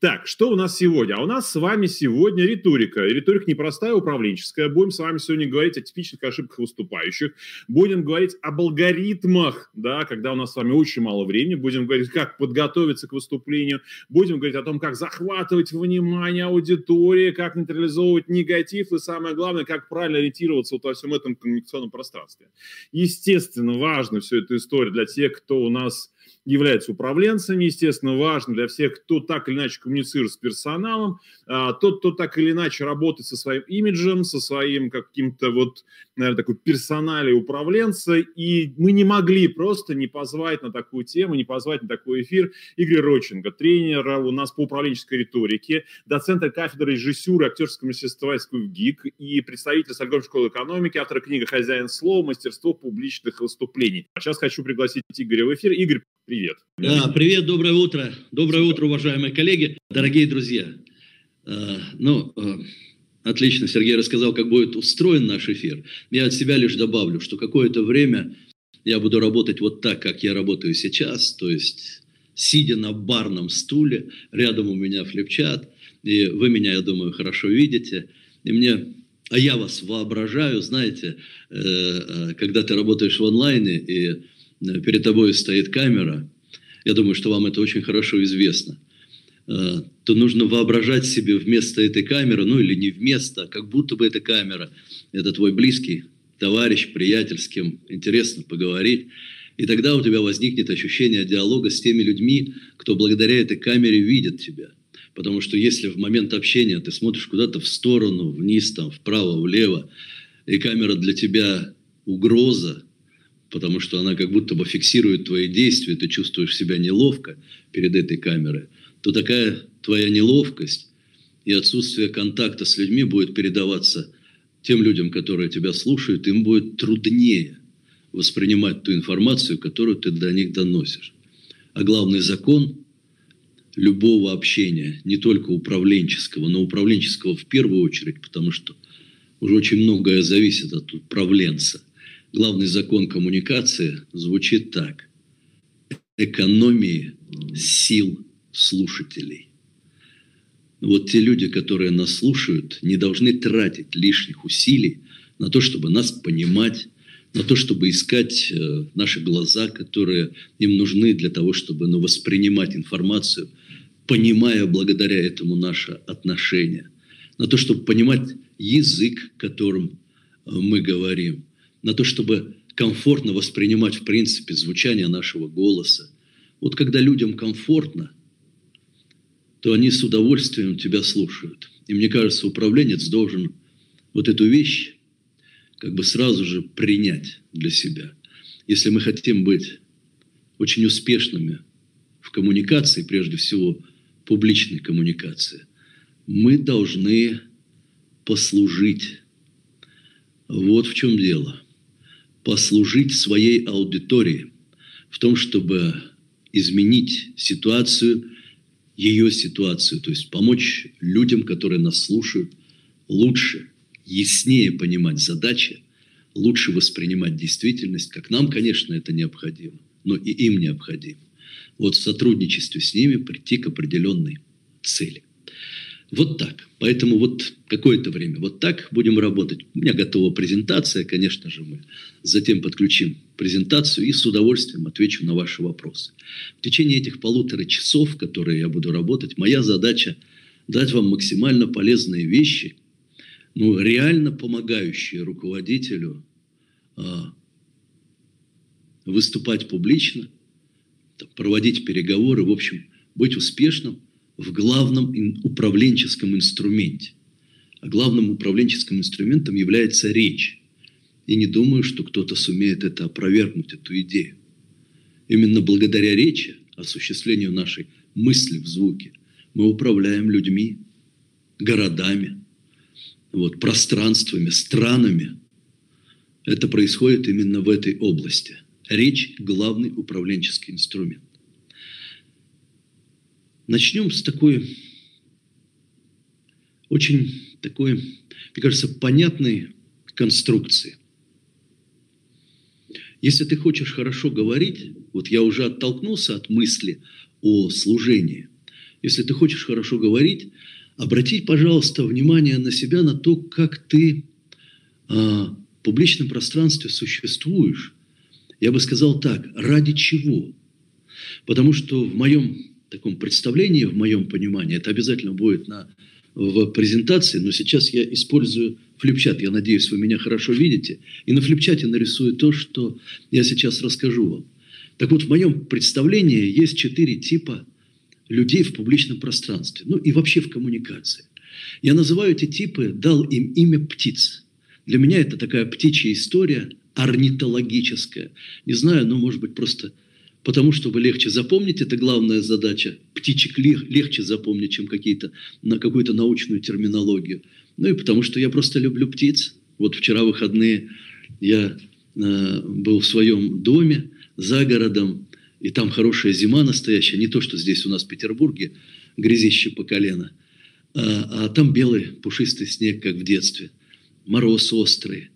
Так, что у нас сегодня? А у нас с вами сегодня риторика. Риторика непростая, управленческая. Будем с вами сегодня говорить о типичных ошибках выступающих. Будем говорить об алгоритмах, да, когда у нас с вами очень мало времени. Будем говорить, как подготовиться к выступлению. Будем говорить о том, как захватывать внимание аудитории, как нейтрализовывать негатив и, самое главное, как правильно ориентироваться вот во всем этом коммуникационном пространстве. Естественно, важно все эту историю для тех, кто у нас являются управленцами, естественно, важно для всех, кто так или иначе коммуницирует с персоналом, а, тот, кто так или иначе работает со своим имиджем, со своим каким-то вот, наверное, такой персонале управленца, и мы не могли просто не позвать на такую тему, не позвать на такой эфир Игоря Роченко, тренера у нас по управленческой риторике, доцента кафедры режиссуры актерского мастерства в ГИК и представитель Стокгольмской школы экономики, автор книги «Хозяин слова. Мастерство публичных выступлений». Сейчас хочу пригласить Игоря в эфир. Игорь, привет. Да, привет, доброе утро. Доброе утро, уважаемые коллеги, дорогие друзья. Э, ну, э, отлично, Сергей рассказал, как будет устроен наш эфир. Я от себя лишь добавлю, что какое-то время я буду работать вот так, как я работаю сейчас, то есть сидя на барном стуле, рядом у меня флипчат, и вы меня, я думаю, хорошо видите, и мне а я вас воображаю, знаете, э, когда ты работаешь в онлайне, и перед тобой стоит камера, я думаю, что вам это очень хорошо известно, э, то нужно воображать себе вместо этой камеры, ну или не вместо, а как будто бы эта камера, это твой близкий товарищ, приятель, с кем интересно поговорить. И тогда у тебя возникнет ощущение диалога с теми людьми, кто благодаря этой камере видит тебя. Потому что если в момент общения ты смотришь куда-то в сторону, вниз, там, вправо, влево, и камера для тебя угроза, потому что она как будто бы фиксирует твои действия, ты чувствуешь себя неловко перед этой камерой, то такая твоя неловкость и отсутствие контакта с людьми будет передаваться тем людям, которые тебя слушают, им будет труднее воспринимать ту информацию, которую ты до них доносишь. А главный закон любого общения, не только управленческого, но управленческого в первую очередь, потому что уже очень многое зависит от управленца главный закон коммуникации звучит так. Экономии сил слушателей. Вот те люди, которые нас слушают, не должны тратить лишних усилий на то, чтобы нас понимать, на то, чтобы искать э, наши глаза, которые им нужны для того, чтобы ну, воспринимать информацию, понимая благодаря этому наше отношение, на то, чтобы понимать язык, которым э, мы говорим, на то, чтобы комфортно воспринимать, в принципе, звучание нашего голоса. Вот когда людям комфортно, то они с удовольствием тебя слушают. И мне кажется, управленец должен вот эту вещь как бы сразу же принять для себя. Если мы хотим быть очень успешными в коммуникации, прежде всего публичной коммуникации, мы должны послужить. Вот в чем дело – послужить своей аудитории в том, чтобы изменить ситуацию, ее ситуацию, то есть помочь людям, которые нас слушают, лучше, яснее понимать задачи, лучше воспринимать действительность, как нам, конечно, это необходимо, но и им необходимо. Вот в сотрудничестве с ними прийти к определенной цели. Вот так. Поэтому вот какое-то время вот так будем работать. У меня готова презентация, конечно же, мы затем подключим презентацию и с удовольствием отвечу на ваши вопросы. В течение этих полутора часов, которые я буду работать, моя задача дать вам максимально полезные вещи, ну, реально помогающие руководителю а, выступать публично, проводить переговоры, в общем, быть успешным – в главном управленческом инструменте. А главным управленческим инструментом является речь. И не думаю, что кто-то сумеет это опровергнуть, эту идею. Именно благодаря речи, осуществлению нашей мысли в звуке, мы управляем людьми, городами, вот, пространствами, странами. Это происходит именно в этой области. Речь – главный управленческий инструмент. Начнем с такой очень такой, мне кажется, понятной конструкции. Если ты хочешь хорошо говорить, вот я уже оттолкнулся от мысли о служении. Если ты хочешь хорошо говорить, обратить, пожалуйста, внимание на себя, на то, как ты э, в публичном пространстве существуешь. Я бы сказал так, ради чего? Потому что в моем таком представлении, в моем понимании, это обязательно будет на, в презентации, но сейчас я использую флипчат. Я надеюсь, вы меня хорошо видите. И на флипчате нарисую то, что я сейчас расскажу вам. Так вот, в моем представлении есть четыре типа людей в публичном пространстве, ну и вообще в коммуникации. Я называю эти типы, дал им имя птиц. Для меня это такая птичья история, орнитологическая. Не знаю, но может быть просто потому, чтобы легче запомнить, это главная задача. Птичек легче запомнить, чем какие-то, на какую-то научную терминологию. Ну и потому, что я просто люблю птиц. Вот вчера выходные я э, был в своем доме за городом, и там хорошая зима настоящая, не то, что здесь у нас в Петербурге, грязище по колено, а, а там белый пушистый снег, как в детстве, мороз острый.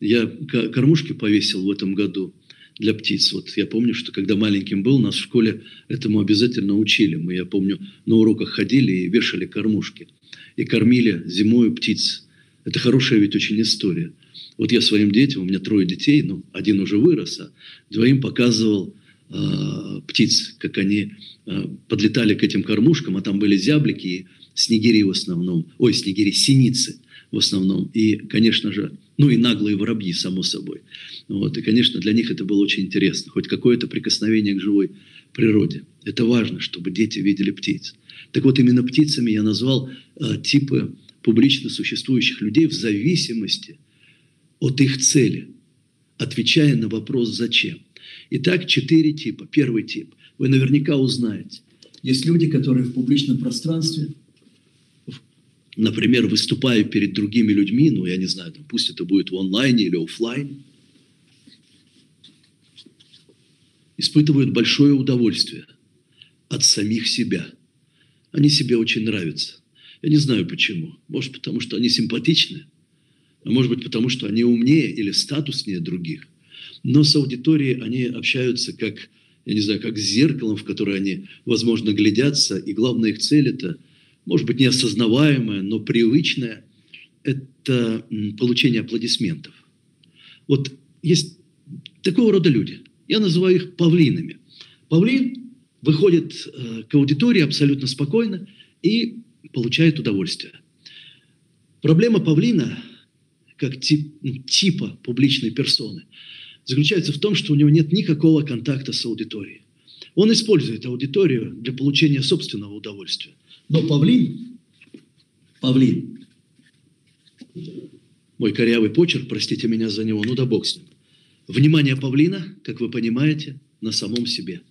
Я кормушки повесил в этом году для птиц. Вот я помню, что когда маленьким был, нас в школе этому обязательно учили. Мы, я помню, на уроках ходили и вешали кормушки. И кормили зимою птиц. Это хорошая ведь очень история. Вот я своим детям, у меня трое детей, ну, один уже вырос, а двоим показывал э, птиц, как они э, подлетали к этим кормушкам, а там были зяблики и снегири в основном, ой, снегири, синицы в основном, и, конечно же, ну и наглые воробьи, само собой. Вот, и, конечно, для них это было очень интересно, хоть какое-то прикосновение к живой природе. Это важно, чтобы дети видели птиц. Так вот, именно птицами я назвал э, типы публично существующих людей в зависимости от их цели, отвечая на вопрос «зачем?». Итак, четыре типа. Первый тип. Вы наверняка узнаете. Есть люди, которые в публичном пространстве, например, выступая перед другими людьми, ну, я не знаю, там, пусть это будет в онлайне или офлайн, испытывают большое удовольствие от самих себя. Они себе очень нравятся. Я не знаю почему. Может, потому что они симпатичны, а может быть, потому что они умнее или статуснее других. Но с аудиторией они общаются как, я не знаю, как с зеркалом, в которое они, возможно, глядятся. И главная их цель – это, может быть, неосознаваемое, но привычное – это получение аплодисментов. Вот есть такого рода люди. Я называю их павлинами. Павлин выходит э, к аудитории абсолютно спокойно и получает удовольствие. Проблема павлина как тип, ну, типа публичной персоны, заключается в том, что у него нет никакого контакта с аудиторией. Он использует аудиторию для получения собственного удовольствия. Но павлин, павлин, мой корявый почерк, простите меня за него, ну да бог с ним. Внимание павлина, как вы понимаете, на самом себе.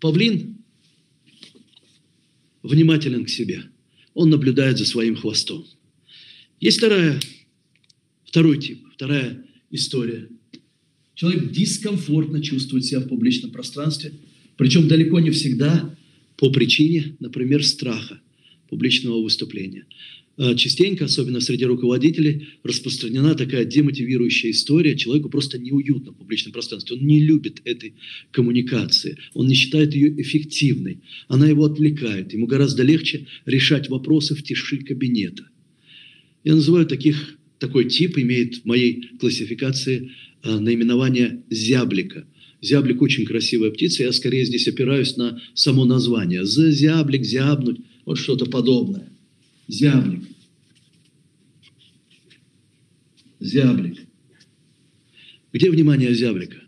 Павлин внимателен к себе. Он наблюдает за своим хвостом. Есть вторая Второй тип, вторая история. Человек дискомфортно чувствует себя в публичном пространстве, причем далеко не всегда по причине, например, страха публичного выступления. А частенько, особенно среди руководителей, распространена такая демотивирующая история. Человеку просто неуютно в публичном пространстве. Он не любит этой коммуникации. Он не считает ее эффективной. Она его отвлекает. Ему гораздо легче решать вопросы в тиши кабинета. Я называю таких такой тип имеет в моей классификации э, наименование зяблика. Зяблик очень красивая птица, я скорее здесь опираюсь на само название. Зяблик, зябнуть, вот что-то подобное. Зяблик. Зяблик. Где внимание зяблика?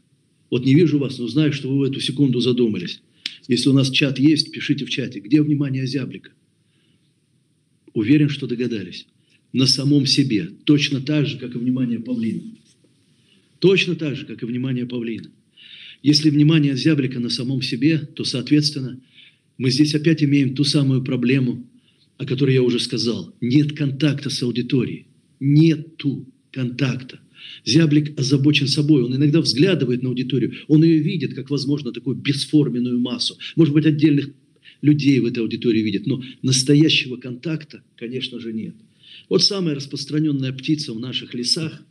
Вот не вижу вас, но знаю, что вы в эту секунду задумались. Если у нас чат есть, пишите в чате. Где внимание зяблика? Уверен, что догадались на самом себе, точно так же, как и внимание павлина. Точно так же, как и внимание павлина. Если внимание зяблика на самом себе, то, соответственно, мы здесь опять имеем ту самую проблему, о которой я уже сказал. Нет контакта с аудиторией. Нету контакта. Зяблик озабочен собой, он иногда взглядывает на аудиторию, он ее видит как, возможно, такую бесформенную массу. Может быть, отдельных людей в этой аудитории видит, но настоящего контакта, конечно же, нет. Вот самая распространенная птица в наших лесах,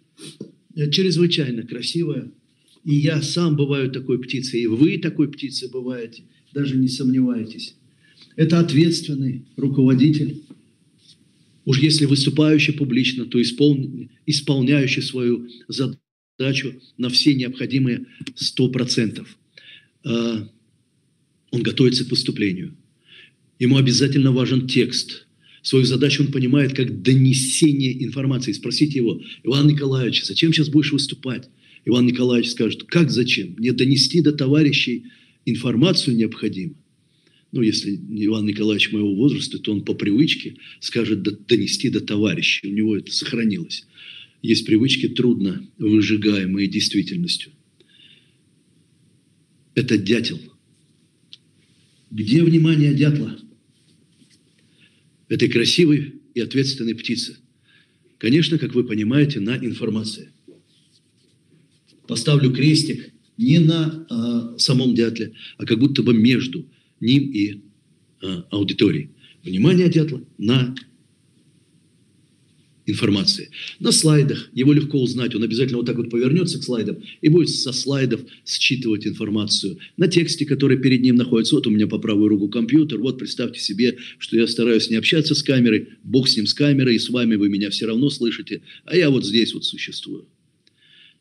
э, чрезвычайно красивая. И я сам бываю такой птицей, и вы такой птицей бываете, даже не сомневайтесь. Это ответственный руководитель. Уж если выступающий публично, то исполн... исполняющий свою задачу на все необходимые 100%. А, он готовится к выступлению. Ему обязательно важен текст. Свою задачу он понимает как донесение информации. Спросите его, Иван Николаевич, зачем сейчас будешь выступать? Иван Николаевич скажет, как зачем? Мне донести до товарищей информацию необходимо. Ну, если Иван Николаевич моего возраста, то он по привычке скажет донести до товарищей. У него это сохранилось. Есть привычки трудно выжигаемые действительностью. Это дятел. Где внимание дятла? Этой красивой и ответственной птицы. Конечно, как вы понимаете, на информации. Поставлю крестик не на э, самом дятле, а как будто бы между ним и э, аудиторией. Внимание дятла на информации. На слайдах его легко узнать. Он обязательно вот так вот повернется к слайдам и будет со слайдов считывать информацию. На тексте, который перед ним находится. Вот у меня по правую руку компьютер. Вот представьте себе, что я стараюсь не общаться с камерой. Бог с ним с камерой, и с вами вы меня все равно слышите. А я вот здесь вот существую.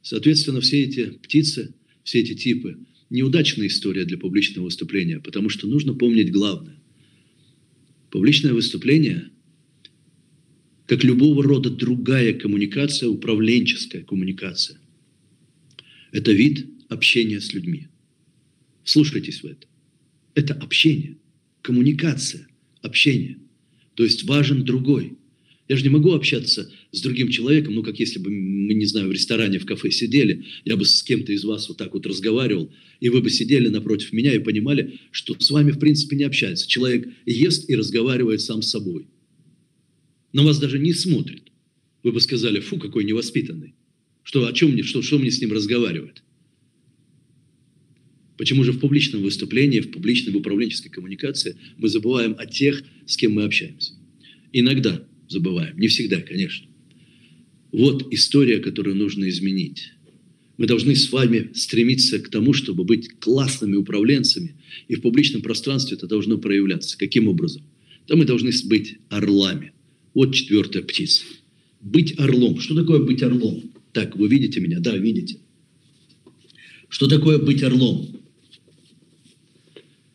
Соответственно, все эти птицы, все эти типы – неудачная история для публичного выступления, потому что нужно помнить главное. Публичное выступление – как любого рода другая коммуникация, управленческая коммуникация. Это вид общения с людьми. Слушайтесь в это. Это общение, коммуникация, общение. То есть важен другой. Я же не могу общаться с другим человеком, ну, как если бы мы, не знаю, в ресторане, в кафе сидели, я бы с кем-то из вас вот так вот разговаривал, и вы бы сидели напротив меня и понимали, что с вами, в принципе, не общается. Человек ест и разговаривает сам с собой на вас даже не смотрит. Вы бы сказали, фу, какой невоспитанный. Что, о чем мне, что, что мне с ним разговаривать? Почему же в публичном выступлении, в публичной в управленческой коммуникации мы забываем о тех, с кем мы общаемся? Иногда забываем, не всегда, конечно. Вот история, которую нужно изменить. Мы должны с вами стремиться к тому, чтобы быть классными управленцами, и в публичном пространстве это должно проявляться. Каким образом? Да мы должны быть орлами. Вот четвертая птица. Быть орлом. Что такое быть орлом? Так, вы видите меня? Да, видите. Что такое быть орлом?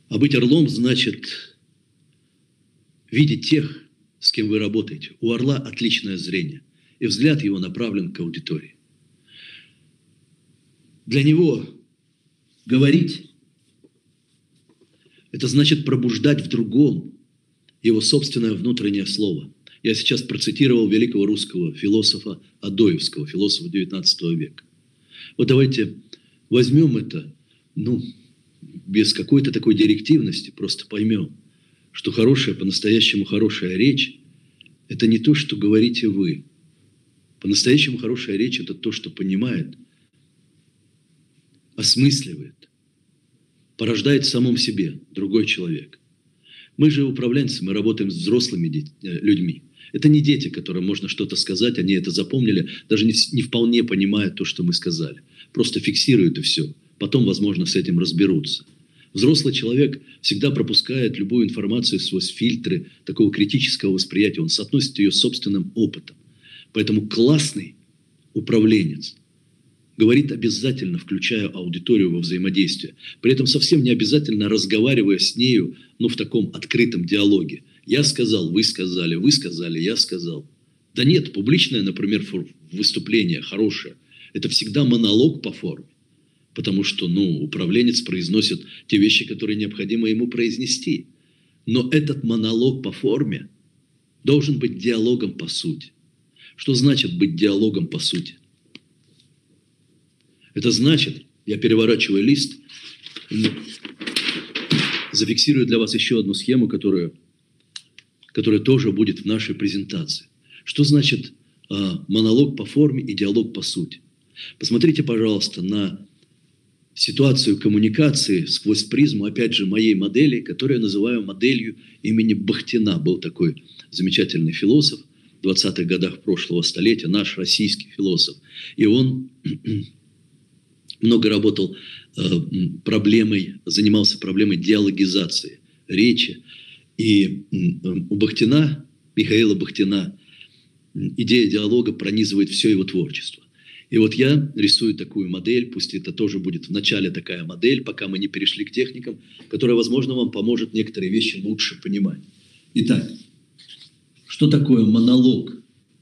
А быть орлом значит видеть тех, с кем вы работаете. У орла отличное зрение, и взгляд его направлен к аудитории. Для него говорить – это значит пробуждать в другом его собственное внутреннее слово – я сейчас процитировал великого русского философа Адоевского, философа XIX века. Вот давайте возьмем это, ну, без какой-то такой директивности, просто поймем, что хорошая, по-настоящему хорошая речь – это не то, что говорите вы. По-настоящему хорошая речь – это то, что понимает, осмысливает, порождает в самом себе другой человек. Мы же управленцы, мы работаем с взрослыми э, людьми – это не дети, которым можно что-то сказать, они это запомнили, даже не, не вполне понимая то, что мы сказали. Просто фиксируют и все. Потом, возможно, с этим разберутся. Взрослый человек всегда пропускает любую информацию сквозь фильтры такого критического восприятия. Он соотносит ее с собственным опытом. Поэтому классный управленец говорит обязательно, включая аудиторию во взаимодействие. При этом совсем не обязательно разговаривая с нею, ну, в таком открытом диалоге – я сказал, вы сказали, вы сказали, я сказал. Да нет, публичное, например, выступление хорошее, это всегда монолог по форме. Потому что, ну, управленец произносит те вещи, которые необходимо ему произнести. Но этот монолог по форме должен быть диалогом по сути. Что значит быть диалогом по сути? Это значит, я переворачиваю лист, зафиксирую для вас еще одну схему, которую которая тоже будет в нашей презентации. Что значит э, монолог по форме и диалог по сути? Посмотрите, пожалуйста, на ситуацию коммуникации сквозь призму, опять же, моей модели, которую я называю моделью имени Бахтина. Был такой замечательный философ в 20-х годах прошлого столетия, наш российский философ. И он много работал э, проблемой, занимался проблемой диалогизации речи, И у Бахтина, Михаила Бахтина, идея диалога пронизывает все его творчество. И вот я рисую такую модель, пусть это тоже будет в начале такая модель, пока мы не перешли к техникам, которая, возможно, вам поможет некоторые вещи лучше понимать. Итак, что такое монолог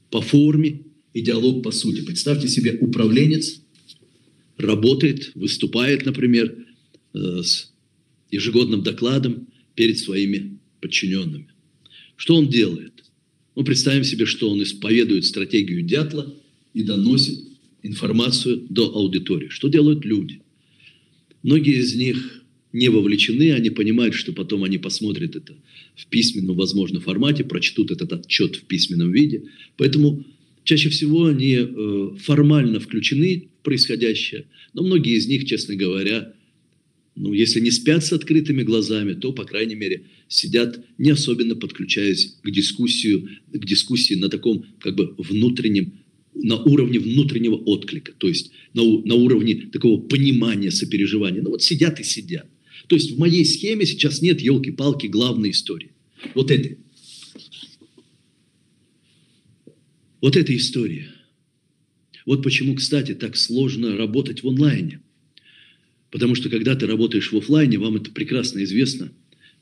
по форме и диалог по сути? Представьте себе, управленец работает, выступает, например, э, с ежегодным докладом перед своими подчиненными. Что он делает? Ну, представим себе, что он исповедует стратегию дятла и доносит информацию до аудитории. Что делают люди? Многие из них не вовлечены, они понимают, что потом они посмотрят это в письменном, возможно, формате, прочтут этот отчет в письменном виде. Поэтому чаще всего они э, формально включены в происходящее, но многие из них, честно говоря, ну, если не спят с открытыми глазами, то, по крайней мере, сидят, не особенно подключаясь к, дискуссию, к дискуссии на таком как бы внутреннем на уровне внутреннего отклика, то есть на, на уровне такого понимания, сопереживания. Ну вот сидят и сидят. То есть в моей схеме сейчас нет елки-палки главной истории. Вот этой. Вот эта история. Вот почему, кстати, так сложно работать в онлайне. Потому что когда ты работаешь в офлайне, вам это прекрасно известно,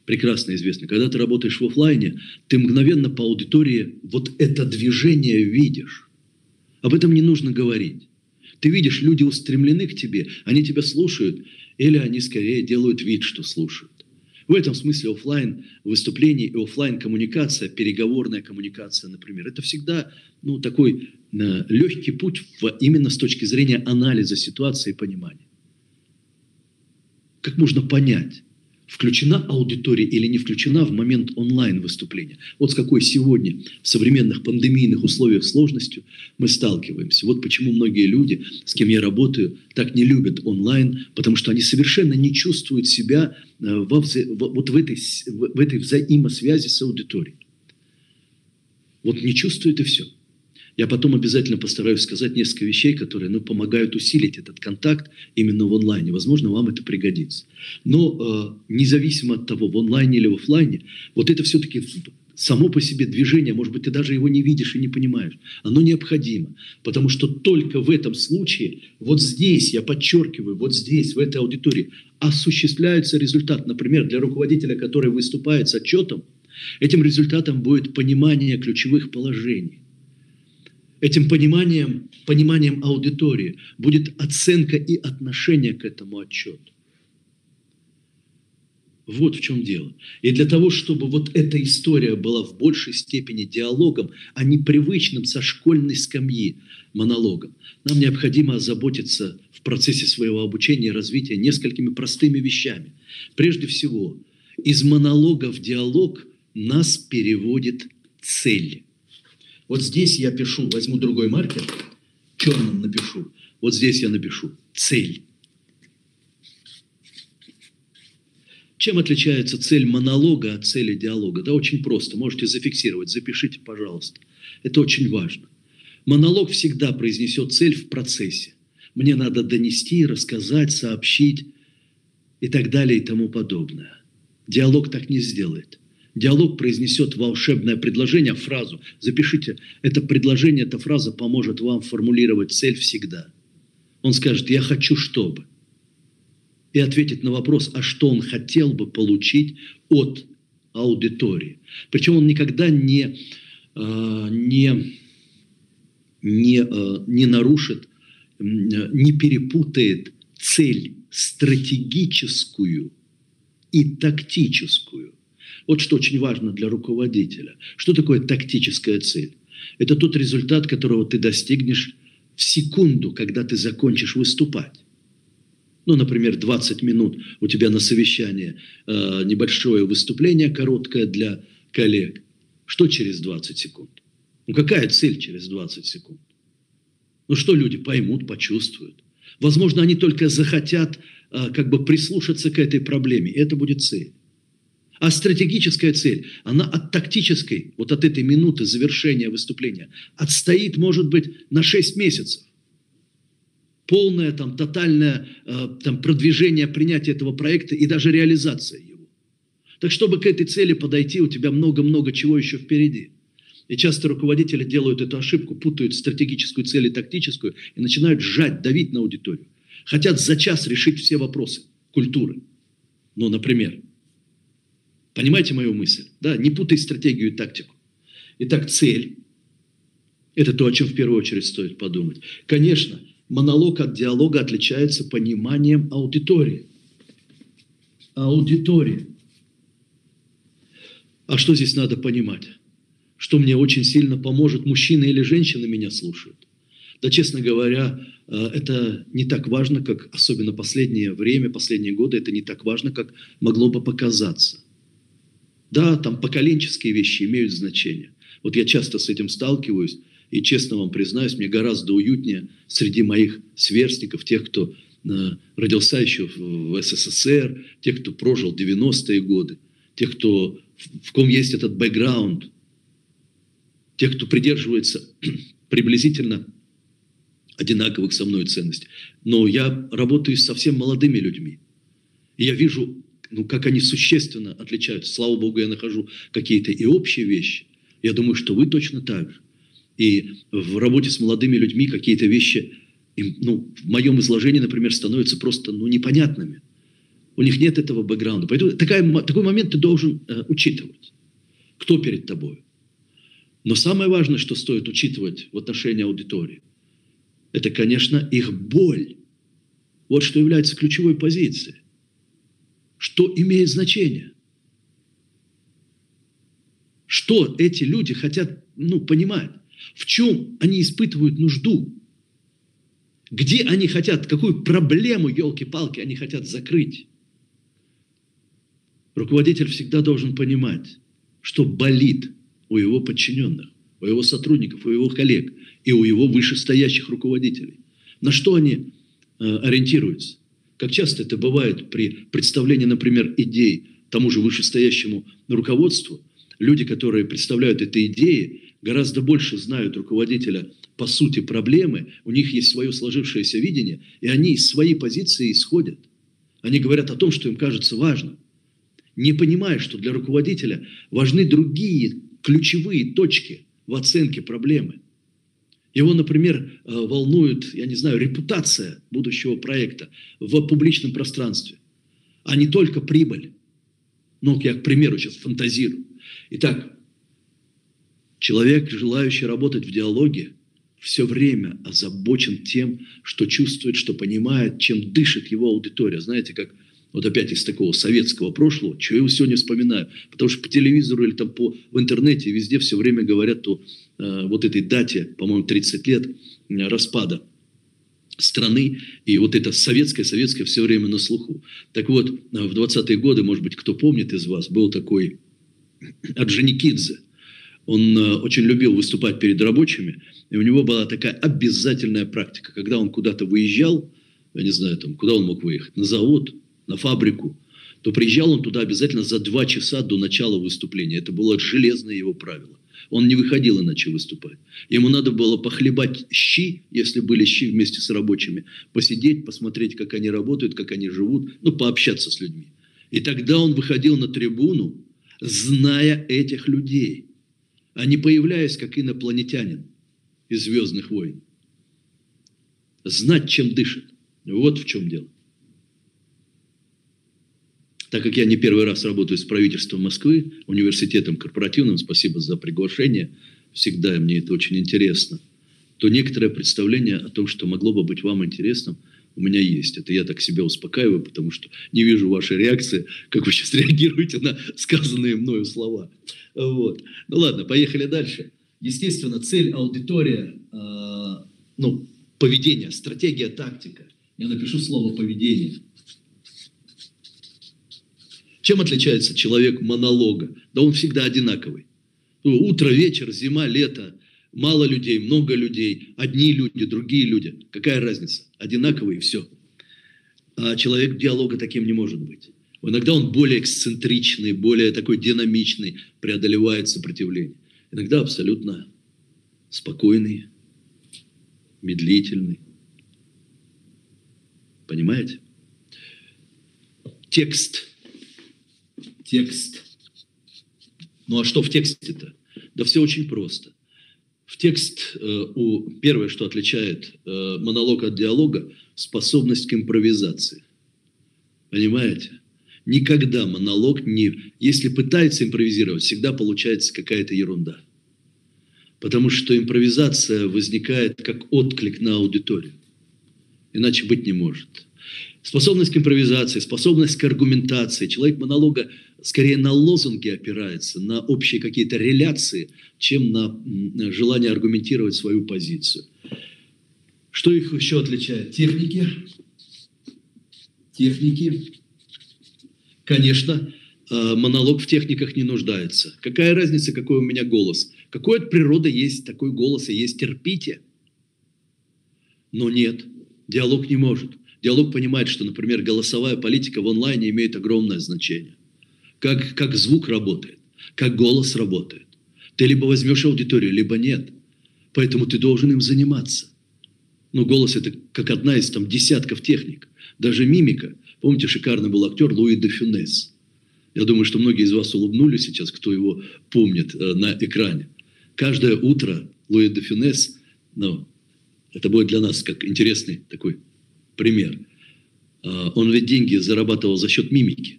прекрасно известно. Когда ты работаешь в офлайне, ты мгновенно по аудитории вот это движение видишь. Об этом не нужно говорить. Ты видишь, люди устремлены к тебе, они тебя слушают, или они скорее делают вид, что слушают. В этом смысле офлайн выступление и офлайн коммуникация, переговорная коммуникация, например, это всегда ну, такой э, легкий путь в, именно с точки зрения анализа ситуации и понимания. Как можно понять, включена аудитория или не включена в момент онлайн-выступления. Вот с какой сегодня в современных пандемийных условиях сложностью мы сталкиваемся. Вот почему многие люди, с кем я работаю, так не любят онлайн, потому что они совершенно не чувствуют себя э, во вза... вот в этой, в этой взаимосвязи с аудиторией. Вот не чувствуют и все. Я потом обязательно постараюсь сказать несколько вещей, которые ну, помогают усилить этот контакт именно в онлайне. Возможно, вам это пригодится. Но э, независимо от того, в онлайне или в офлайне, вот это все-таки само по себе движение, может быть, ты даже его не видишь и не понимаешь, оно необходимо. Потому что только в этом случае, вот здесь, я подчеркиваю, вот здесь, в этой аудитории, осуществляется результат. Например, для руководителя, который выступает с отчетом, этим результатом будет понимание ключевых положений этим пониманием, пониманием аудитории будет оценка и отношение к этому отчету. Вот в чем дело. И для того, чтобы вот эта история была в большей степени диалогом, а не привычным со школьной скамьи монологом, нам необходимо озаботиться в процессе своего обучения и развития несколькими простыми вещами. Прежде всего, из монолога в диалог нас переводит цель. Вот здесь я пишу, возьму другой маркер, черным напишу. Вот здесь я напишу цель. Чем отличается цель монолога от цели диалога? Да очень просто, можете зафиксировать, запишите, пожалуйста. Это очень важно. Монолог всегда произнесет цель в процессе. Мне надо донести, рассказать, сообщить и так далее и тому подобное. Диалог так не сделает. Диалог произнесет волшебное предложение, фразу. Запишите, это предложение, эта фраза поможет вам формулировать цель всегда. Он скажет, я хочу, чтобы. И ответит на вопрос, а что он хотел бы получить от аудитории. Причем он никогда не, э, не, не, э, не нарушит, не перепутает цель стратегическую и тактическую. Вот что очень важно для руководителя. Что такое тактическая цель? Это тот результат, которого ты достигнешь в секунду, когда ты закончишь выступать. Ну, например, 20 минут у тебя на совещании э, небольшое выступление короткое для коллег. Что через 20 секунд? Ну, какая цель через 20 секунд? Ну, что люди поймут, почувствуют? Возможно, они только захотят э, как бы прислушаться к этой проблеме. Это будет цель. А стратегическая цель, она от тактической, вот от этой минуты завершения выступления, отстоит, может быть, на 6 месяцев. Полное, там, тотальное э, там, продвижение, принятие этого проекта и даже реализация его. Так чтобы к этой цели подойти, у тебя много-много чего еще впереди. И часто руководители делают эту ошибку, путают стратегическую цель и тактическую и начинают сжать, давить на аудиторию. Хотят за час решить все вопросы культуры. Ну, например. Понимаете мою мысль? Да, не путай стратегию и тактику. Итак, цель – это то, о чем в первую очередь стоит подумать. Конечно, монолог от диалога отличается пониманием аудитории. Аудитория. А что здесь надо понимать? Что мне очень сильно поможет, мужчина или женщина меня слушают. Да, честно говоря, э, это не так важно, как, особенно последнее время, последние годы, это не так важно, как могло бы показаться. Да, там поколенческие вещи имеют значение. Вот я часто с этим сталкиваюсь, и честно вам признаюсь, мне гораздо уютнее среди моих сверстников, тех, кто э, родился еще в СССР, тех, кто прожил 90-е годы, тех, кто, в ком есть этот бэкграунд, тех, кто придерживается приблизительно одинаковых со мной ценностей. Но я работаю с совсем молодыми людьми. И я вижу, ну, как они существенно отличаются. Слава Богу, я нахожу какие-то и общие вещи. Я думаю, что вы точно так же. И в работе с молодыми людьми какие-то вещи, им, ну, в моем изложении, например, становятся просто ну, непонятными. У них нет этого бэкграунда. Поэтому такая, такой момент ты должен э, учитывать. Кто перед тобой? Но самое важное, что стоит учитывать в отношении аудитории, это, конечно, их боль. Вот что является ключевой позицией. Что имеет значение? Что эти люди хотят ну, понимать? В чем они испытывают нужду? Где они хотят, какую проблему, елки-палки, они хотят закрыть? Руководитель всегда должен понимать, что болит у его подчиненных, у его сотрудников, у его коллег и у его вышестоящих руководителей. На что они э, ориентируются? Как часто это бывает при представлении, например, идей тому же вышестоящему руководству, люди, которые представляют эти идеи, гораздо больше знают руководителя по сути проблемы, у них есть свое сложившееся видение, и они из своей позиции исходят. Они говорят о том, что им кажется важным, не понимая, что для руководителя важны другие ключевые точки в оценке проблемы. Его, например, э, волнует, я не знаю, репутация будущего проекта в публичном пространстве, а не только прибыль. Ну, я, к примеру, сейчас фантазирую. Итак, человек, желающий работать в диалоге, все время озабочен тем, что чувствует, что понимает, чем дышит его аудитория. Знаете, как вот опять из такого советского прошлого, что я его сегодня вспоминаю, потому что по телевизору или там по, в интернете везде все время говорят о э, вот этой дате, по-моему, 30 лет э, распада страны, и вот это советское, советское все время на слуху. Так вот, э, в 20-е годы, может быть, кто помнит из вас, был такой Орджоникидзе. Он э, очень любил выступать перед рабочими, и у него была такая обязательная практика, когда он куда-то выезжал, я не знаю, там, куда он мог выехать, на завод, на фабрику, то приезжал он туда обязательно за два часа до начала выступления. Это было железное его правило. Он не выходил иначе выступать. Ему надо было похлебать щи, если были щи вместе с рабочими, посидеть, посмотреть, как они работают, как они живут, ну, пообщаться с людьми. И тогда он выходил на трибуну, зная этих людей, а не появляясь как инопланетянин из «Звездных войн». Знать, чем дышит. Вот в чем дело. Так как я не первый раз работаю с правительством Москвы, университетом корпоративным, спасибо за приглашение, всегда мне это очень интересно, то некоторое представление о том, что могло бы быть вам интересным, у меня есть. Это я так себя успокаиваю, потому что не вижу вашей реакции, как вы сейчас реагируете на сказанные мною слова. Вот. Ну ладно, поехали дальше. Естественно, цель, аудитория, э, ну, поведение, стратегия, тактика. Я напишу слово поведение. Чем отличается человек монолога? Да он всегда одинаковый. Ну, утро, вечер, зима, лето. Мало людей, много людей. Одни люди, другие люди. Какая разница? Одинаковый и все. А человек диалога таким не может быть. Иногда он более эксцентричный, более такой динамичный, преодолевает сопротивление. Иногда абсолютно спокойный, медлительный. Понимаете? Текст текст. Ну а что в тексте-то? Да все очень просто. В текст э, у первое, что отличает э, монолог от диалога, способность к импровизации. Понимаете? Никогда монолог не... Если пытается импровизировать, всегда получается какая-то ерунда. Потому что импровизация возникает как отклик на аудиторию. Иначе быть не может. Способность к импровизации, способность к аргументации. Человек монолога скорее на лозунги опирается, на общие какие-то реляции, чем на желание аргументировать свою позицию. Что их еще отличает? Техники. Техники. Конечно, э, монолог в техниках не нуждается. Какая разница, какой у меня голос? Какой от природы есть такой голос и есть терпите? Но нет, диалог не может. Диалог понимает, что, например, голосовая политика в онлайне имеет огромное значение. Как, как звук работает, как голос работает. Ты либо возьмешь аудиторию, либо нет. Поэтому ты должен им заниматься. Ну, голос – это как одна из там десятков техник. Даже мимика. Помните, шикарный был актер Луи де Фюнес. Я думаю, что многие из вас улыбнулись сейчас, кто его помнит э, на экране. Каждое утро Луи де Фюнес, ну, это будет для нас как интересный такой пример. А, он ведь деньги зарабатывал за счет мимики.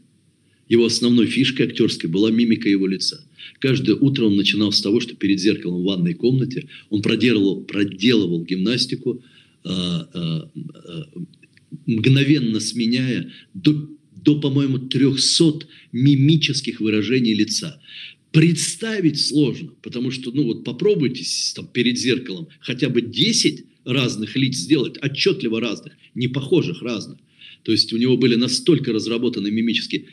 Его основной фишкой актерской была мимика его лица. Каждое утро он начинал с того, что перед зеркалом в ванной комнате он проделывал, проделывал гимнастику, а, а, мгновенно сменяя до, до по-моему, 300 мимических выражений лица. Представить сложно, потому что, ну вот попробуйте там, перед зеркалом хотя бы 10 разных лиц сделать, отчетливо разных, не похожих разных. То есть у него были настолько разработаны мимические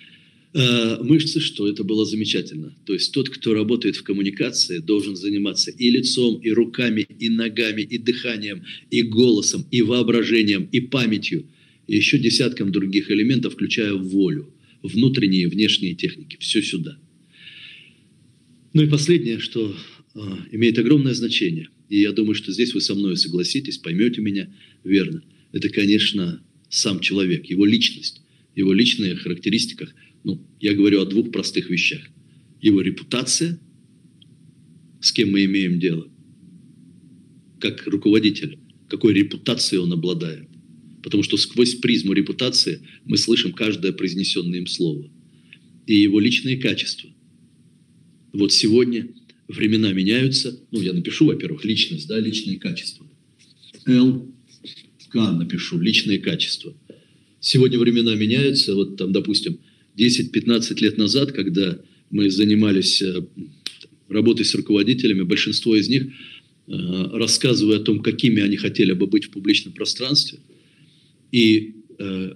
э, мышцы, что это было замечательно. То есть тот, кто работает в коммуникации, должен заниматься и лицом, и руками, и ногами, и дыханием, и голосом, и воображением, и памятью, и еще десятком других элементов, включая волю, внутренние и внешние техники. Все сюда. Ну и последнее, что э, имеет огромное значение – и я думаю, что здесь вы со мной согласитесь, поймете меня верно, это, конечно, сам человек, его личность, его личные характеристиках. Ну, я говорю о двух простых вещах. Его репутация, с кем мы имеем дело, как руководитель, какой репутацией он обладает. Потому что сквозь призму репутации мы слышим каждое произнесенное им слово. И его личные качества. Вот сегодня времена меняются. Ну, я напишу, во-первых, личность, да, личные качества. Л, К напишу, личные качества. Сегодня времена меняются. Вот там, допустим, 10-15 лет назад, когда мы занимались э, работой с руководителями, большинство из них, э, рассказывая о том, какими они хотели бы быть в публичном пространстве и э,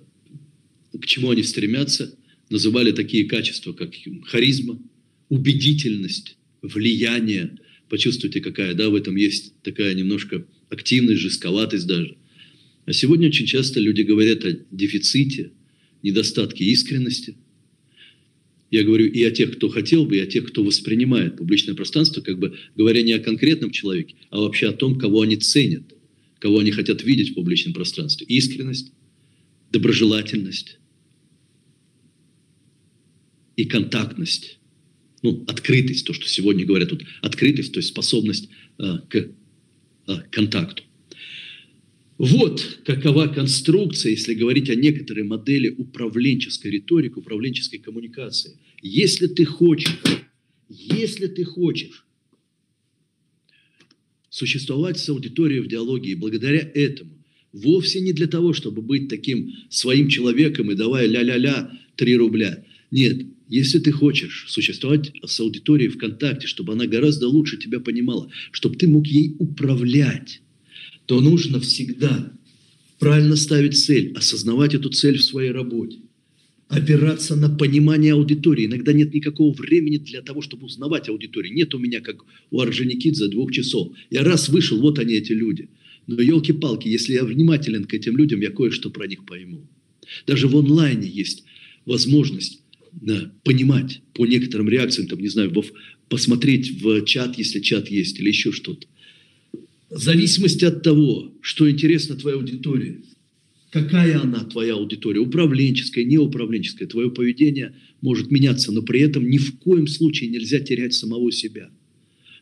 к чему они стремятся, называли такие качества, как харизма, убедительность, влияние. Почувствуйте, какая, да, в этом есть такая немножко активность, жестковатость даже. А сегодня очень часто люди говорят о дефиците, недостатке искренности. Я говорю и о тех, кто хотел бы, и о тех, кто воспринимает публичное пространство, как бы говоря не о конкретном человеке, а вообще о том, кого они ценят, кого они хотят видеть в публичном пространстве. Искренность, доброжелательность и контактность ну, открытость, то, что сегодня говорят тут, открытость, то есть способность э, к э, контакту. Вот какова конструкция, если говорить о некоторой модели управленческой риторики, управленческой коммуникации. Если ты хочешь, если ты хочешь существовать с аудиторией в диалоге, и благодаря этому, вовсе не для того, чтобы быть таким своим человеком и давая ля-ля-ля 3 рубля. Нет, если ты хочешь существовать с аудиторией ВКонтакте, чтобы она гораздо лучше тебя понимала, чтобы ты мог ей управлять, то нужно всегда правильно ставить цель, осознавать эту цель в своей работе, опираться на понимание аудитории. Иногда нет никакого времени для того, чтобы узнавать аудиторию. Нет у меня, как у Орджоникидзе, двух часов. Я раз вышел, вот они, эти люди. Но елки-палки, если я внимателен к этим людям, я кое-что про них пойму. Даже в онлайне есть возможность понимать по некоторым реакциям, там, не знаю, в, посмотреть в чат, если чат есть, или еще что-то. В зависимости от того, что интересно твоей аудитории, какая она, твоя аудитория, управленческая, неуправленческая, твое поведение может меняться, но при этом ни в коем случае нельзя терять самого себя.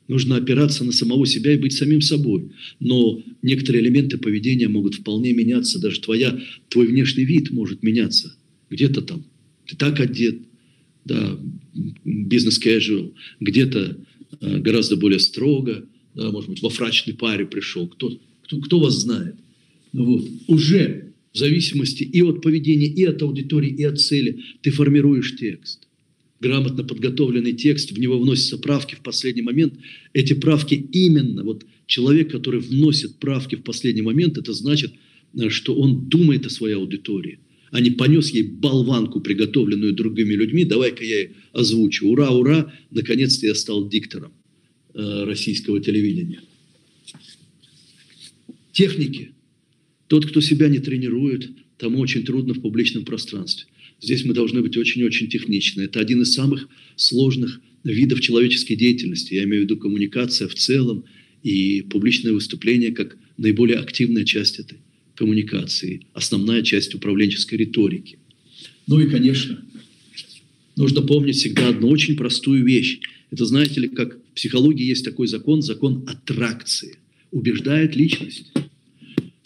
Нужно опираться на самого себя и быть самим собой. Но некоторые элементы поведения могут вполне меняться, даже твоя, твой внешний вид может меняться. Где-то там ты так одет, да, бизнес-casual, где-то э, гораздо более строго, да, может быть, во фрачной паре пришел, кто, кто, кто вас знает. Ну вот, уже в зависимости и от поведения, и от аудитории, и от цели, ты формируешь текст. Грамотно подготовленный текст, в него вносятся правки в последний момент. Эти правки именно, вот человек, который вносит правки в последний момент, это значит, что он думает о своей аудитории, а не понес ей болванку, приготовленную другими людьми, давай-ка я озвучу. Ура, ура, наконец-то я стал диктором э, российского телевидения. Техники – тот, кто себя не тренирует, тому очень трудно в публичном пространстве. Здесь мы должны быть очень-очень техничны. Это один из самых сложных видов человеческой деятельности. Я имею в виду коммуникация в целом и публичное выступление как наиболее активная часть этой коммуникации, основная часть управленческой риторики. Ну и, конечно, нужно помнить всегда одну очень простую вещь. Это, знаете ли, как в психологии есть такой закон, закон аттракции. Убеждает личность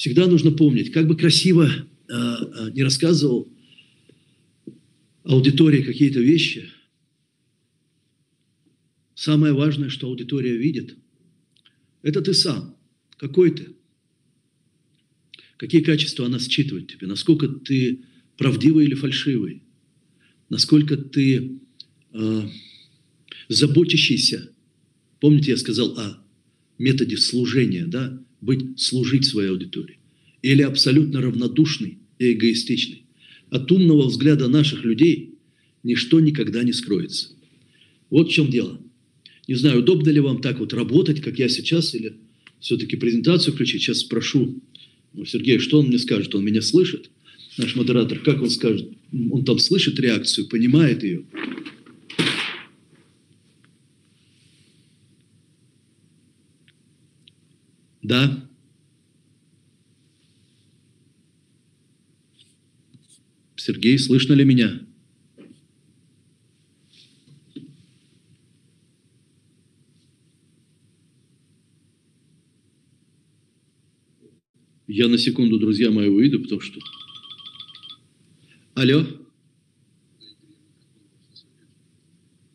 всегда нужно помнить, как бы красиво э, э, не рассказывал аудитории какие-то вещи, самое важное, что аудитория видит, это ты сам, какой ты, какие качества она считывает тебе, насколько ты правдивый или фальшивый, насколько ты э, заботящийся. Помните, я сказал о методе служения, да? быть, служить своей аудитории. Или абсолютно равнодушный и эгоистичный. От умного взгляда наших людей ничто никогда не скроется. Вот в чем дело. Не знаю, удобно ли вам так вот работать, как я сейчас, или все-таки презентацию включить. Сейчас спрошу Сергея, что он мне скажет. Он меня слышит, наш модератор, как он скажет? Он там слышит реакцию, понимает ее. Да. Сергей, слышно ли меня? Я на секунду, друзья мои, выйду, потому что... Алло?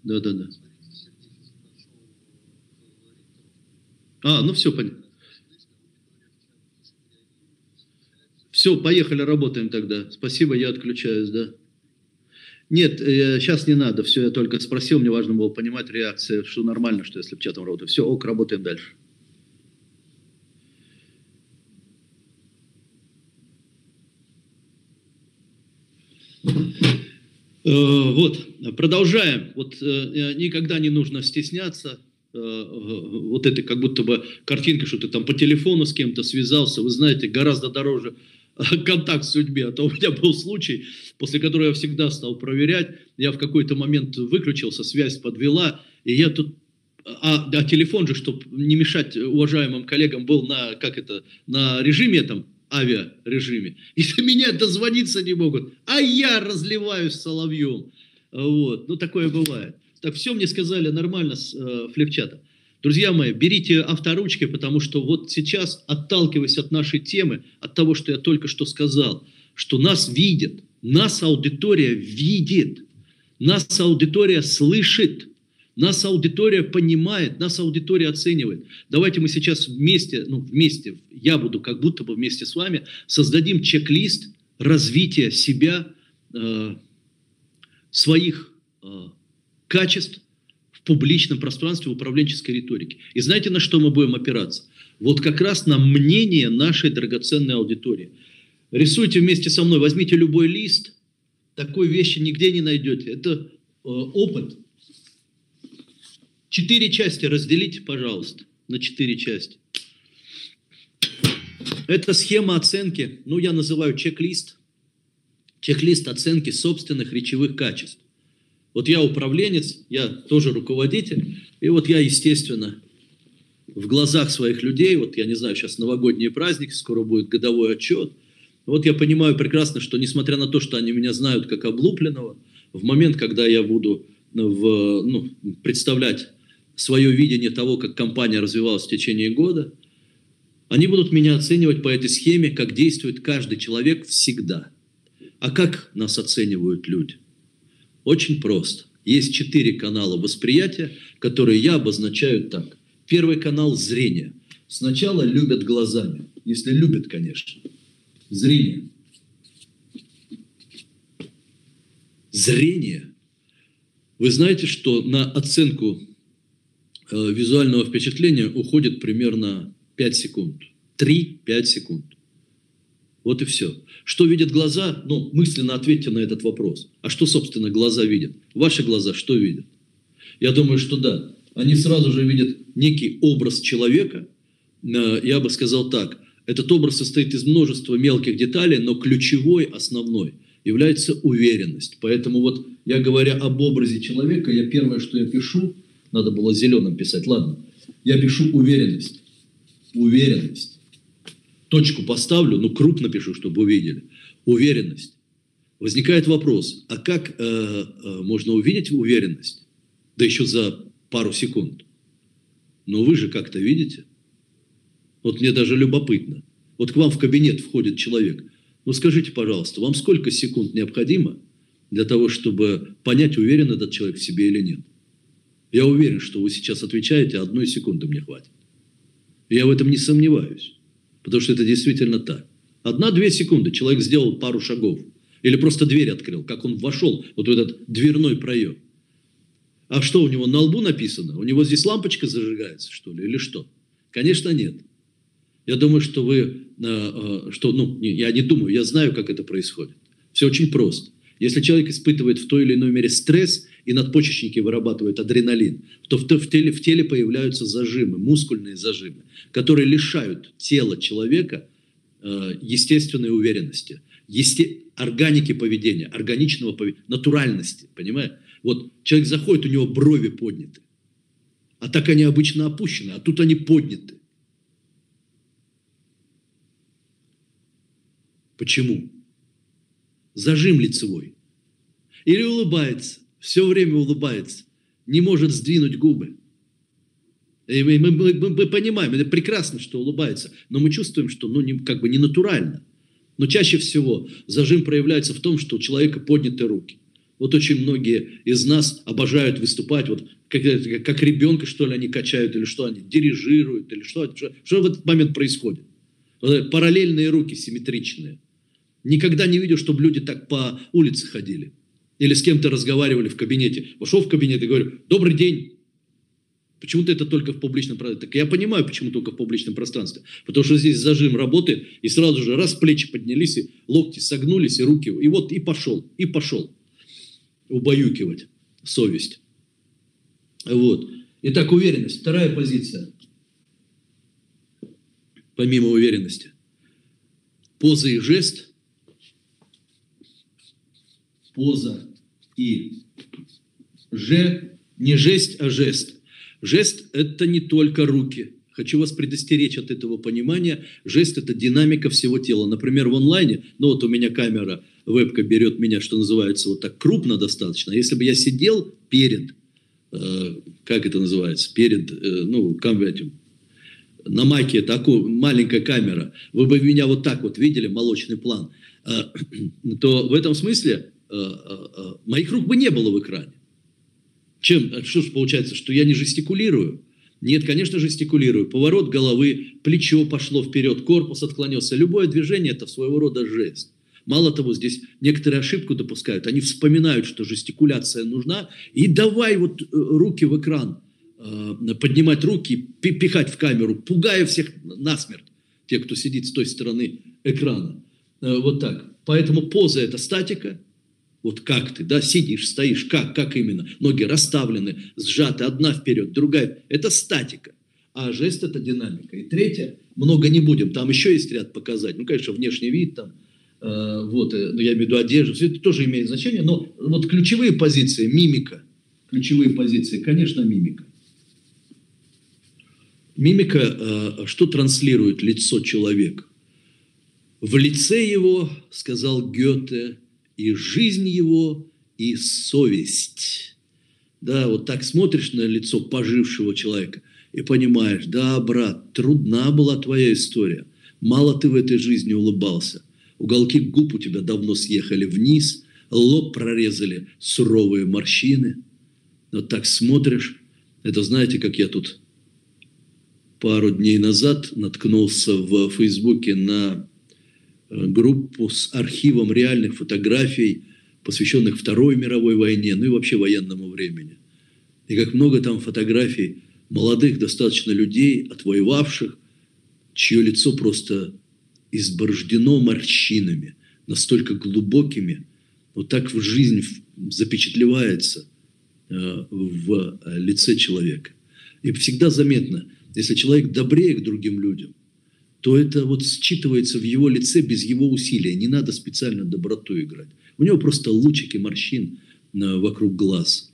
Да-да-да. А, ну все, понятно. Все, поехали, работаем тогда. Спасибо, я отключаюсь, да. Нет, э, сейчас не надо, все, я только спросил, мне важно было понимать реакцию, что нормально, что если чатом работаю. Все, ок, работаем дальше. Вот, продолжаем. Вот э, никогда не нужно стесняться вот этой как будто бы картинка, что ты там по телефону с кем-то связался, вы знаете, гораздо дороже контакт с людьми. А то у меня был случай, после которого я всегда стал проверять. Я в какой-то момент выключился, связь подвела, и я тут а, а телефон же, чтобы не мешать уважаемым коллегам, был на, как это, на режиме там, авиарежиме. И до меня дозвониться не могут. А я разливаюсь соловьем. Вот. Ну, такое бывает. Так все мне сказали нормально с э, флипчата. Друзья мои, берите авторучки, потому что вот сейчас, отталкиваясь от нашей темы, от того, что я только что сказал, что нас видят, нас аудитория видит, нас аудитория слышит, нас аудитория понимает, нас аудитория оценивает. Давайте мы сейчас вместе, ну вместе, я буду как будто бы вместе с вами, создадим чек-лист развития себя, э, своих э, качеств, публичном пространстве управленческой риторики. И знаете, на что мы будем опираться? Вот как раз на мнение нашей драгоценной аудитории. Рисуйте вместе со мной, возьмите любой лист, такой вещи нигде не найдете. Это э, опыт. Четыре части разделите, пожалуйста, на четыре части. Это схема оценки, ну я называю чек-лист. Чек-лист оценки собственных речевых качеств. Вот я управленец, я тоже руководитель, и вот я, естественно, в глазах своих людей, вот я не знаю, сейчас новогодние праздники, скоро будет годовой отчет, Вот я понимаю прекрасно, что несмотря на то, что они меня знают как облупленного, в момент, когда я буду в, ну, представлять свое видение того, как компания развивалась в течение года, они будут меня оценивать по этой схеме, как действует каждый человек всегда. А как нас оценивают люди? Очень просто. Есть четыре канала восприятия, которые я обозначаю так. Первый канал – зрение. Сначала любят глазами, если любят, конечно. Зрение. Зрение. Вы знаете, что на оценку визуального впечатления уходит примерно 5 секунд. 3-5 секунд. Вот и все. Что видят глаза? Ну, мысленно ответьте на этот вопрос. А что, собственно, глаза видят? Ваши глаза что видят? Я думаю, что да. Они сразу же видят некий образ человека. Э, я бы сказал так. Этот образ состоит из множества мелких деталей, но ключевой, основной, является уверенность. Поэтому вот я говоря об образе человека, я первое, что я пишу, надо было зеленым писать, ладно, я пишу уверенность уверенность. Точку поставлю, ну крупно пишу, чтобы увидели. Уверенность. Возникает вопрос, а как э, э, можно увидеть уверенность? Да еще за пару секунд. Но вы же как-то видите. Вот мне даже любопытно. Вот к вам в кабинет входит человек. Ну скажите, пожалуйста, вам сколько секунд необходимо для того, чтобы понять, уверен этот человек в себе или нет? Я уверен, что вы сейчас отвечаете, а одной секунды мне хватит. Я в этом не сомневаюсь, потому что это действительно так. Одна-две секунды человек сделал пару шагов или просто дверь открыл, как он вошел вот в этот дверной проем. А что у него на лбу написано? У него здесь лампочка зажигается, что ли, или что? Конечно, нет. Я думаю, что вы, э, э, что, ну, я не думаю, я знаю, как это происходит. Все очень просто. Если человек испытывает в той или иной мере стресс, и надпочечники вырабатывают адреналин, то в, в, теле, в теле появляются зажимы, мускульные зажимы, которые лишают тела человека э, естественной уверенности, есте, органики поведения, органичного поведения, натуральности, понимаешь? Вот человек заходит, у него брови подняты, а так они обычно опущены, а тут они подняты. Почему? Зажим лицевой. Или улыбается все время улыбается, не может сдвинуть губы. И мы, мы, мы, мы понимаем, это прекрасно, что улыбается, но мы чувствуем, что ну, не, как бы не натурально. Но чаще всего зажим проявляется в том, что у человека подняты руки. Вот очень многие из нас обожают выступать, вот как, как ребенка, что ли, они качают, или что они дирижируют, или что, что, что в этот момент происходит. Вот параллельные руки, симметричные. Никогда не видел, чтобы люди так по улице ходили. Или с кем-то разговаривали в кабинете. Вошел в кабинет и говорю, добрый день. Почему-то это только в публичном пространстве. Так я понимаю, почему только в публичном пространстве. Потому что здесь зажим работает, и сразу же раз плечи поднялись, и локти согнулись, и руки. И вот и пошел, и пошел. Убаюкивать совесть. Вот. Итак, уверенность. Вторая позиция. Помимо уверенности. Поза и жест. Поза и же, не жесть, а жест. Жест – это не только руки. Хочу вас предостеречь от этого понимания. Жест – это динамика всего тела. Например, в онлайне, ну вот у меня камера, вебка берет меня, что называется, вот так крупно достаточно. Если бы я сидел перед, э, как это называется, перед, э, ну, этим, на маке такая маленькая камера, вы бы меня вот так вот видели, молочный план, э, то в этом смысле моих рук бы не было в экране. Чем, что же получается, что я не жестикулирую? Нет, конечно, жестикулирую. Поворот головы, плечо пошло вперед, корпус отклонился. Любое движение – это своего рода жест. Мало того, здесь некоторые ошибку допускают. Они вспоминают, что жестикуляция нужна, и давай вот руки в экран, поднимать руки, пихать в камеру, пугая всех насмерть, те, кто сидит с той стороны экрана. Вот так. Поэтому поза – это статика – вот как ты, да, сидишь, стоишь, как, как именно? Ноги расставлены, сжаты, одна вперед, другая. Это статика. А жест – это динамика. И третье, много не будем, там еще есть ряд показать. Ну, конечно, внешний вид там, э, вот, э, ну, я имею в виду одежду, все это тоже имеет значение, но вот ключевые позиции, мимика, ключевые позиции, конечно, мимика. Мимика, э, что транслирует лицо человека? В лице его, сказал Гёте, и жизнь его, и совесть. Да, вот так смотришь на лицо пожившего человека и понимаешь, да, брат, трудна была твоя история. Мало ты в этой жизни улыбался. Уголки губ у тебя давно съехали вниз, лоб прорезали суровые морщины. Вот так смотришь. Это знаете, как я тут пару дней назад наткнулся в Фейсбуке на группу с архивом реальных фотографий, посвященных Второй мировой войне, ну и вообще военному времени. И как много там фотографий молодых достаточно людей, отвоевавших, чье лицо просто изборождено морщинами, настолько глубокими, вот так в жизнь запечатлевается э, в лице человека. И всегда заметно, если человек добрее к другим людям, то это вот считывается в его лице без его усилия. Не надо специально доброту играть. У него просто лучики морщин э, вокруг глаз.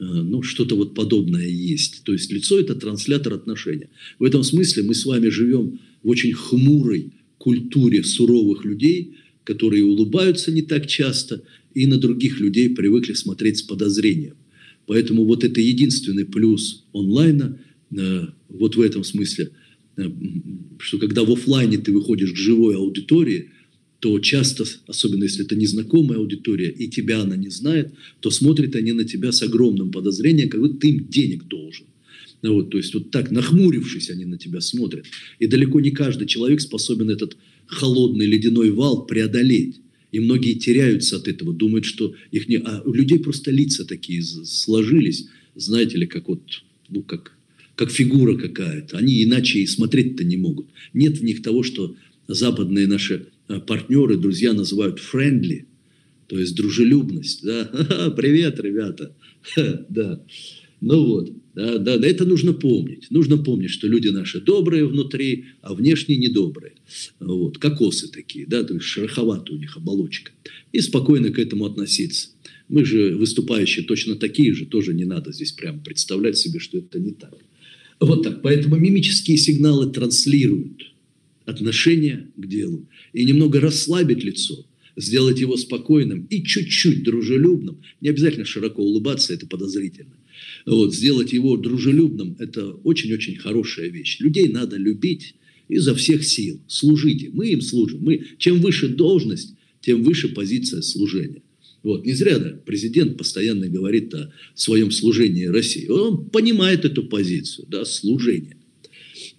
Э, ну, что-то вот подобное есть. То есть лицо – это транслятор отношения. В этом смысле мы с вами живем в очень хмурой культуре суровых людей, которые улыбаются не так часто и на других людей привыкли смотреть с подозрением. Поэтому вот это единственный плюс онлайна э, вот в этом смысле, что когда в офлайне ты выходишь к живой аудитории, то часто, особенно если это незнакомая аудитория, и тебя она не знает, то смотрят они на тебя с огромным подозрением, как будто ты им денег должен. Вот, то есть вот так, нахмурившись, они на тебя смотрят. И далеко не каждый человек способен этот холодный ледяной вал преодолеть. И многие теряются от этого, думают, что их не... А у людей просто лица такие сложились, знаете ли, как вот, ну, как, как фигура какая-то. Они иначе и смотреть-то не могут. Нет в них того, что западные наши а, партнеры, друзья называют friendly, то есть дружелюбность. Да? Привет, ребята. Да. Ну вот. Да, да, это нужно помнить. Нужно помнить, что люди наши добрые внутри, а внешне недобрые. Вот, кокосы такие, да, то есть шероховатая у них оболочка. И спокойно к этому относиться. Мы же выступающие точно такие же, тоже не надо здесь прям представлять себе, что это не так. Вот так. Поэтому мимические сигналы транслируют отношение к делу и немного расслабить лицо, сделать его спокойным и чуть-чуть дружелюбным. Не обязательно широко улыбаться, это подозрительно вот, сделать его дружелюбным – это очень-очень хорошая вещь. Людей надо любить изо всех сил. Служите. Мы им служим. Мы, чем выше должность, тем выше позиция служения. Вот. Не зря да, президент постоянно говорит о своем служении России. Он понимает эту позицию, да, служение.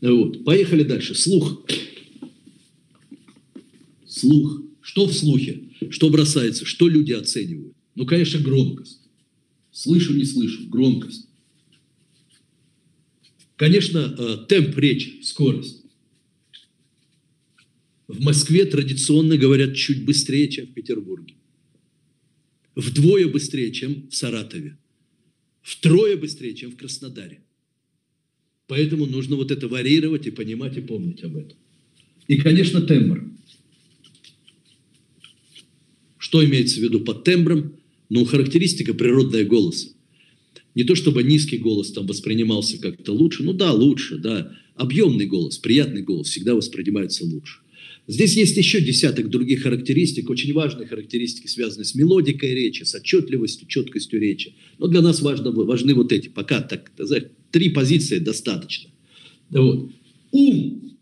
Вот. Поехали дальше. Слух. Слух. Что в слухе? Что бросается? Что люди оценивают? Ну, конечно, громкость. Слышу, не слышу, громкость. Конечно, э, темп речи, скорость. В Москве традиционно говорят чуть быстрее, чем в Петербурге. Вдвое быстрее, чем в Саратове. Втрое быстрее, чем в Краснодаре. Поэтому нужно вот это варьировать и понимать и помнить об этом. И, конечно, тембр. Что имеется в виду под тембром? но характеристика природная голоса. Не то чтобы низкий голос там воспринимался как-то лучше, ну да, лучше, да. Объемный голос, приятный голос всегда воспринимается лучше. Здесь есть еще десяток других характеристик, очень важные характеристики, связанные с мелодикой речи, с отчетливостью, четкостью речи. Но для нас важно, важны вот эти, пока так, три позиции достаточно. Вот. Ум.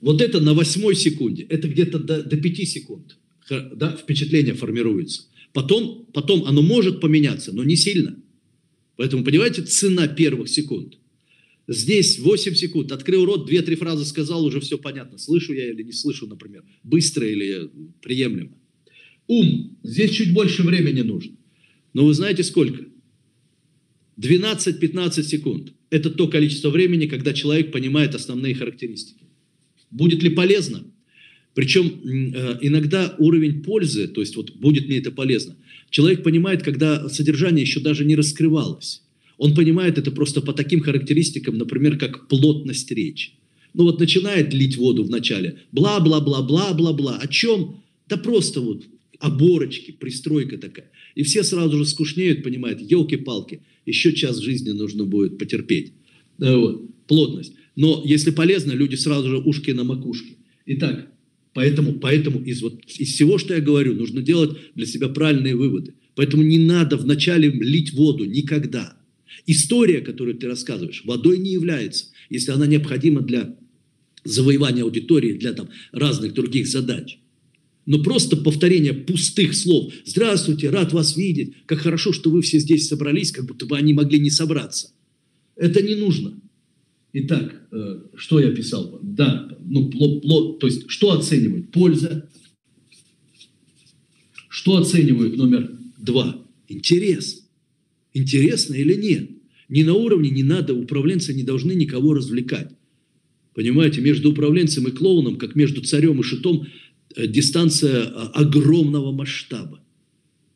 Вот это на восьмой секунде, это где-то до, до пяти секунд да, впечатление формируется. Потом, потом оно может поменяться, но не сильно. Поэтому, понимаете, цена первых секунд. Здесь 8 секунд, открыл рот, 2-3 фразы сказал, уже все понятно. Слышу я или не слышу, например. Быстро или приемлемо. Ум. Здесь чуть больше времени нужно. Но вы знаете сколько? 12-15 секунд. Это то количество времени, когда человек понимает основные характеристики. Будет ли полезно? Причем э, иногда уровень пользы, то есть вот будет мне это полезно, человек понимает, когда содержание еще даже не раскрывалось. Он понимает это просто по таким характеристикам, например, как плотность речи. Ну вот начинает лить воду в начале, бла-бла-бла-бла-бла-бла. О чем? Да просто вот оборочки, пристройка такая. И все сразу же скучнеют, понимают, елки-палки, еще час жизни нужно будет потерпеть. Вот, плотность. Но если полезно, люди сразу же ушки на макушке. Итак, Поэтому, поэтому из, вот, из всего, что я говорю, нужно делать для себя правильные выводы. Поэтому не надо вначале лить воду никогда. История, которую ты рассказываешь, водой не является, если она необходима для завоевания аудитории, для там, разных других задач. Но просто повторение пустых слов. Здравствуйте, рад вас видеть. Как хорошо, что вы все здесь собрались, как будто бы они могли не собраться. Это не нужно. Итак, э, что я писал? Да, ну, пло, пло, то есть, что оценивает? Польза. Что оценивает номер два? Интерес. Интересно или нет? Ни на уровне не надо, управленцы не должны никого развлекать. Понимаете, между управленцем и клоуном, как между царем и шитом, э, дистанция а, огромного масштаба.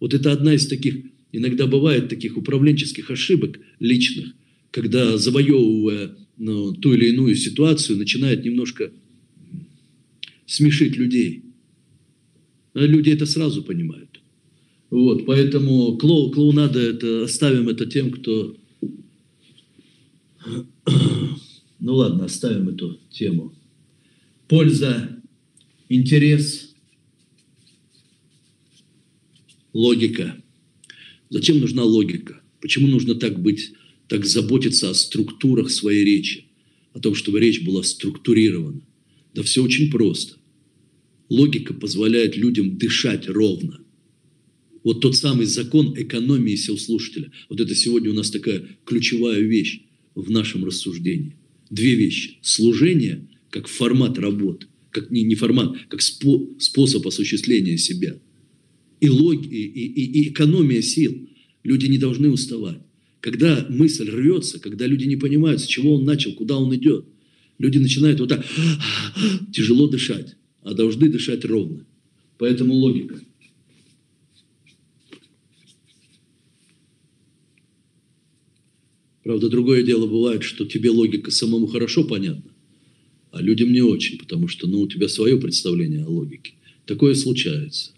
Вот это одна из таких, иногда бывает таких управленческих ошибок личных, когда завоевывая ну, ту или иную ситуацию, начинает немножко смешить людей. А люди это сразу понимают. Вот, поэтому клоу, клоунада это оставим это тем, кто... Ну ладно, оставим эту тему. Польза, интерес, логика. Зачем нужна логика? Почему нужно так быть так заботиться о структурах своей речи, о том, чтобы речь была структурирована. Да все очень просто. Логика позволяет людям дышать ровно. Вот тот самый закон экономии сил слушателя. Вот это сегодня у нас такая ключевая вещь в нашем рассуждении. Две вещи. Служение как формат работы, как не, не формат, как спо, способ осуществления себя. И, лог, и, и, и экономия сил. Люди не должны уставать. Когда мысль рвется, когда люди не понимают, с чего он начал, куда он идет, люди начинают вот так тяжело дышать, а должны дышать ровно. Поэтому логика. Правда, другое дело бывает, что тебе логика самому хорошо понятна, а людям не очень, потому что ну, у тебя свое представление о логике. Такое случается.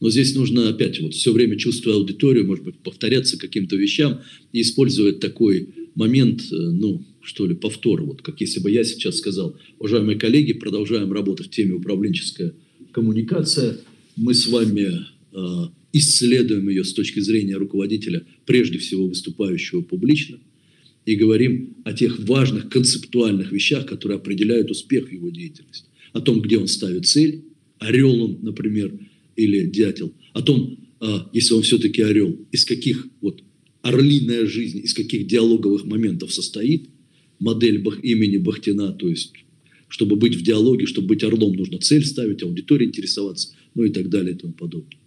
Но здесь нужно опять вот все время чувствуя аудиторию, может быть, повторяться каким-то вещам и использовать такой момент, э, ну, что ли, повтор. Вот как если бы я сейчас сказал, уважаемые коллеги, продолжаем работать в теме управленческая коммуникация. Мы с вами э, исследуем ее с точки зрения руководителя, прежде всего выступающего публично, и говорим о тех важных концептуальных вещах, которые определяют успех его деятельности. О том, где он ставит цель, орел он, например, или дятел, о том, а, если он все-таки орел, из каких вот орлиная жизнь, из каких диалоговых моментов состоит, модель имени Бахтина, то есть, чтобы быть в диалоге, чтобы быть орлом, нужно цель ставить, аудитория интересоваться, ну и так далее и тому подобное.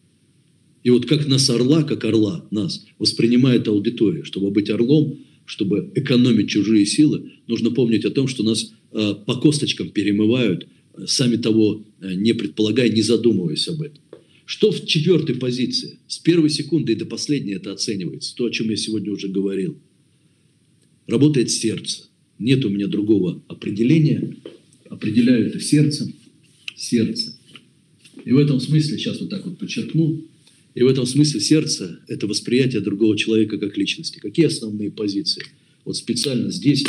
И вот как нас орла, как орла, нас воспринимает аудитория. Чтобы быть орлом, чтобы экономить чужие силы, нужно помнить о том, что нас э, по косточкам перемывают, сами того э, не предполагая, не задумываясь об этом. Что в четвертой позиции? С первой секунды и до последней это оценивается. То, о чем я сегодня уже говорил. Работает сердце. Нет у меня другого определения. Определяю это сердцем. Сердце. И в этом смысле, сейчас вот так вот подчеркну, и в этом смысле сердце – это восприятие другого человека как личности. Какие основные позиции? Вот специально здесь,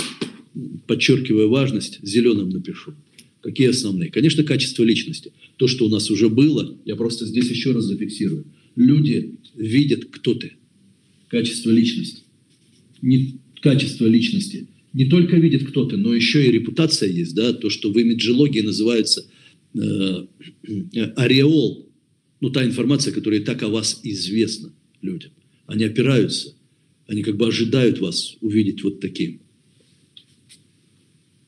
подчеркивая важность, зеленым напишу. Какие основные? Конечно, качество личности. То, что у нас уже было, я просто здесь еще раз зафиксирую. Люди видят, кто ты. Качество личности. Не качество личности. Не только видят, кто ты, но еще и репутация есть. Да? То, что в имиджологии называется э, ореол. Ну, та информация, которая так о вас известна людям. Они опираются, они как бы ожидают вас увидеть вот таким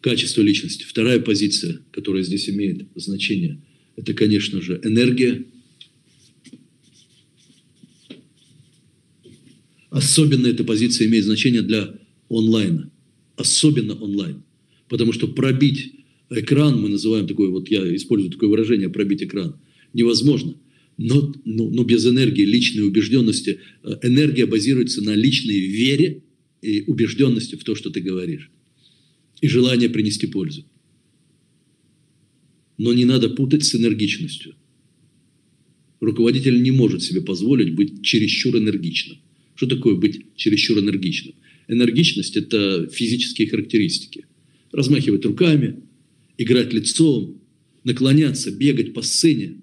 качество личности. Вторая позиция, которая здесь имеет значение, это, конечно же, энергия. Особенно эта позиция имеет значение для онлайна. Особенно онлайн. Потому что пробить экран, мы называем такое, вот я использую такое выражение, пробить экран, невозможно. Но, но, но без энергии, личной убежденности, э, энергия базируется на личной вере и убежденности в то, что ты говоришь и желание принести пользу. Но не надо путать с энергичностью. Руководитель не может себе позволить быть чересчур энергичным. Что такое быть чересчур энергичным? Энергичность – это физические характеристики. Размахивать руками, играть лицом, наклоняться, бегать по сцене.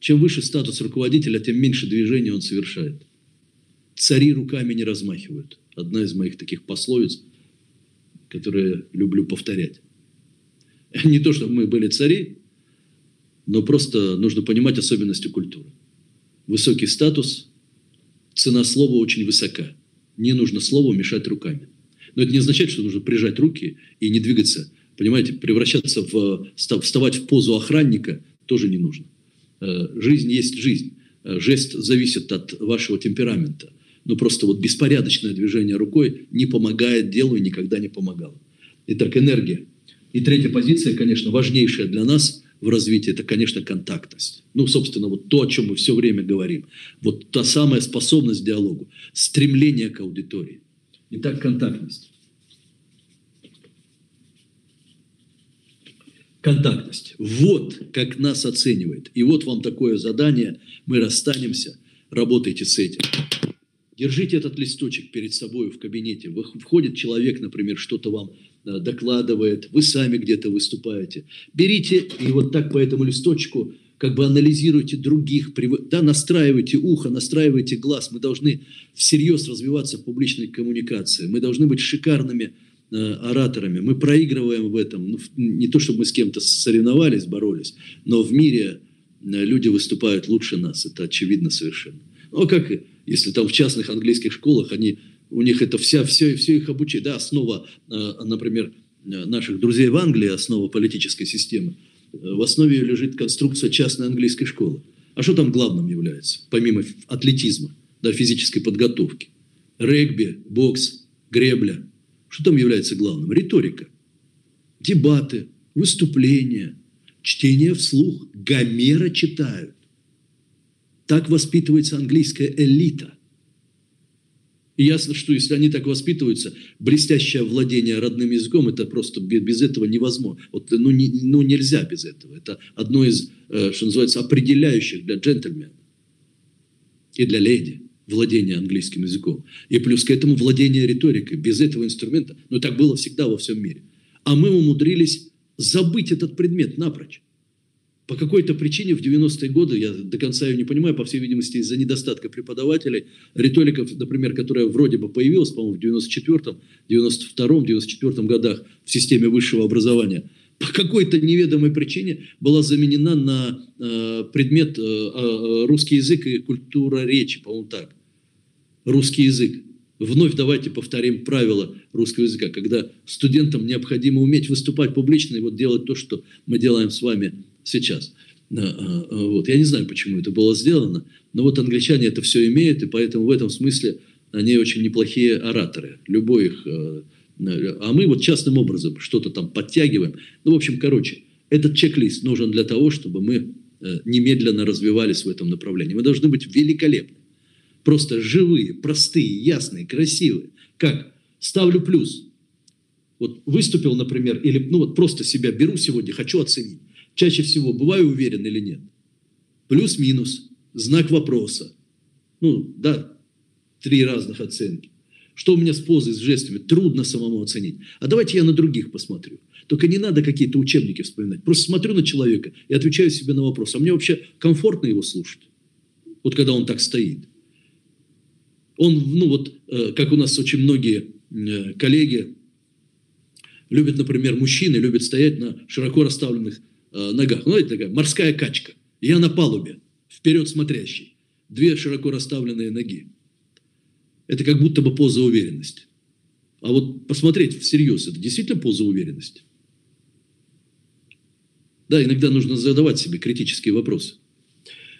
Чем выше статус руководителя, тем меньше движения он совершает. Цари руками не размахивают. Одна из моих таких пословиц, которые люблю повторять. Не то, чтобы мы были цари, но просто нужно понимать особенности культуры. Высокий статус, цена слова очень высока. Не нужно слову мешать руками. Но это не означает, что нужно прижать руки и не двигаться. Понимаете, превращаться в, вставать в позу охранника тоже не нужно. Э, жизнь есть жизнь. Э, жест зависит от вашего темперамента. Но просто вот беспорядочное движение рукой не помогает делу и никогда не помогало. Итак, энергия. И третья позиция, конечно, важнейшая для нас в развитии, это, конечно, контактность. Ну, собственно, вот то, о чем мы все время говорим. Вот та самая способность к диалогу, стремление к аудитории. Итак, контактность. Контактность. Вот как нас оценивает. И вот вам такое задание. Мы расстанемся. Работайте с этим. Держите этот листочек перед собой в кабинете. Входит человек, например, что-то вам э, докладывает, вы сами где-то выступаете. Берите и вот так по этому листочку как бы анализируйте других, да, настраивайте ухо, настраивайте глаз. Мы должны всерьез развиваться в публичной коммуникации. Мы должны быть шикарными ораторами. Мы проигрываем в этом. Ну, не то, чтобы мы с кем-то соревновались, боролись, но в мире э, люди выступают лучше нас. Это очевидно совершенно. Ну, как если там в частных английских школах они, у них это вся, все, все их обучение. Да, основа, э, например, э, наших друзей в Англии, основа политической системы – в основе ее лежит конструкция частной английской школы. А что там главным является, помимо атлетизма, да, физической подготовки? Регби, бокс, гребля. Что там является главным? Риторика. Дебаты, выступления, чтение вслух. Гомера читают. Так воспитывается английская элита. И ясно, что если они так воспитываются, блестящее владение родным языком, это просто без этого невозможно. Вот, ну, не, ну, нельзя без этого. Это одно из, э, что называется, определяющих для джентльмена и для леди владение английским языком. И плюс к этому владение риторикой. Без этого инструмента, ну так было всегда во всем мире. А мы умудрились забыть этот предмет напрочь. По какой-то причине в 90-е годы, я до конца ее не понимаю, по всей видимости, из-за недостатка преподавателей, риториков, например, которая вроде бы появилась, по-моему, в 94-м, 92-м, 94-м годах в системе высшего образования, по какой-то неведомой причине была заменена на э, предмет э, э, русский язык и культура речи, по-моему, так. Русский язык. Вновь давайте повторим правила русского языка, когда студентам необходимо уметь выступать публично и вот делать то, что мы делаем с вами сейчас. А, а, вот. Я не знаю, почему это было сделано, но вот англичане это все имеют, и поэтому в этом смысле они очень неплохие ораторы. Любой их... Э, а мы вот частным образом что-то там подтягиваем. Ну, в общем, короче, этот чек-лист нужен для того, чтобы мы э, немедленно развивались в этом направлении. Мы должны быть великолепны. Просто живые, простые, ясные, красивые. Как? Ставлю плюс. Вот выступил, например, или ну вот просто себя беру сегодня, хочу оценить чаще всего бываю уверен или нет? Плюс-минус, знак вопроса. Ну, да, три разных оценки. Что у меня с позой, с жестами, трудно самому оценить. А давайте я на других посмотрю. Только не надо какие-то учебники вспоминать. Просто смотрю на человека и отвечаю себе на вопрос. А мне вообще комфортно его слушать? Вот когда он так стоит. Он, ну вот, э, как у нас очень многие э, коллеги любят, например, мужчины любят стоять на широко расставленных э, ногах. Ну, это такая морская качка. Я на палубе, вперед смотрящий. Две широко расставленные ноги. Это как будто бы поза уверенности. А вот посмотреть всерьез, это действительно поза уверенности? Да, иногда нужно задавать себе критические вопросы.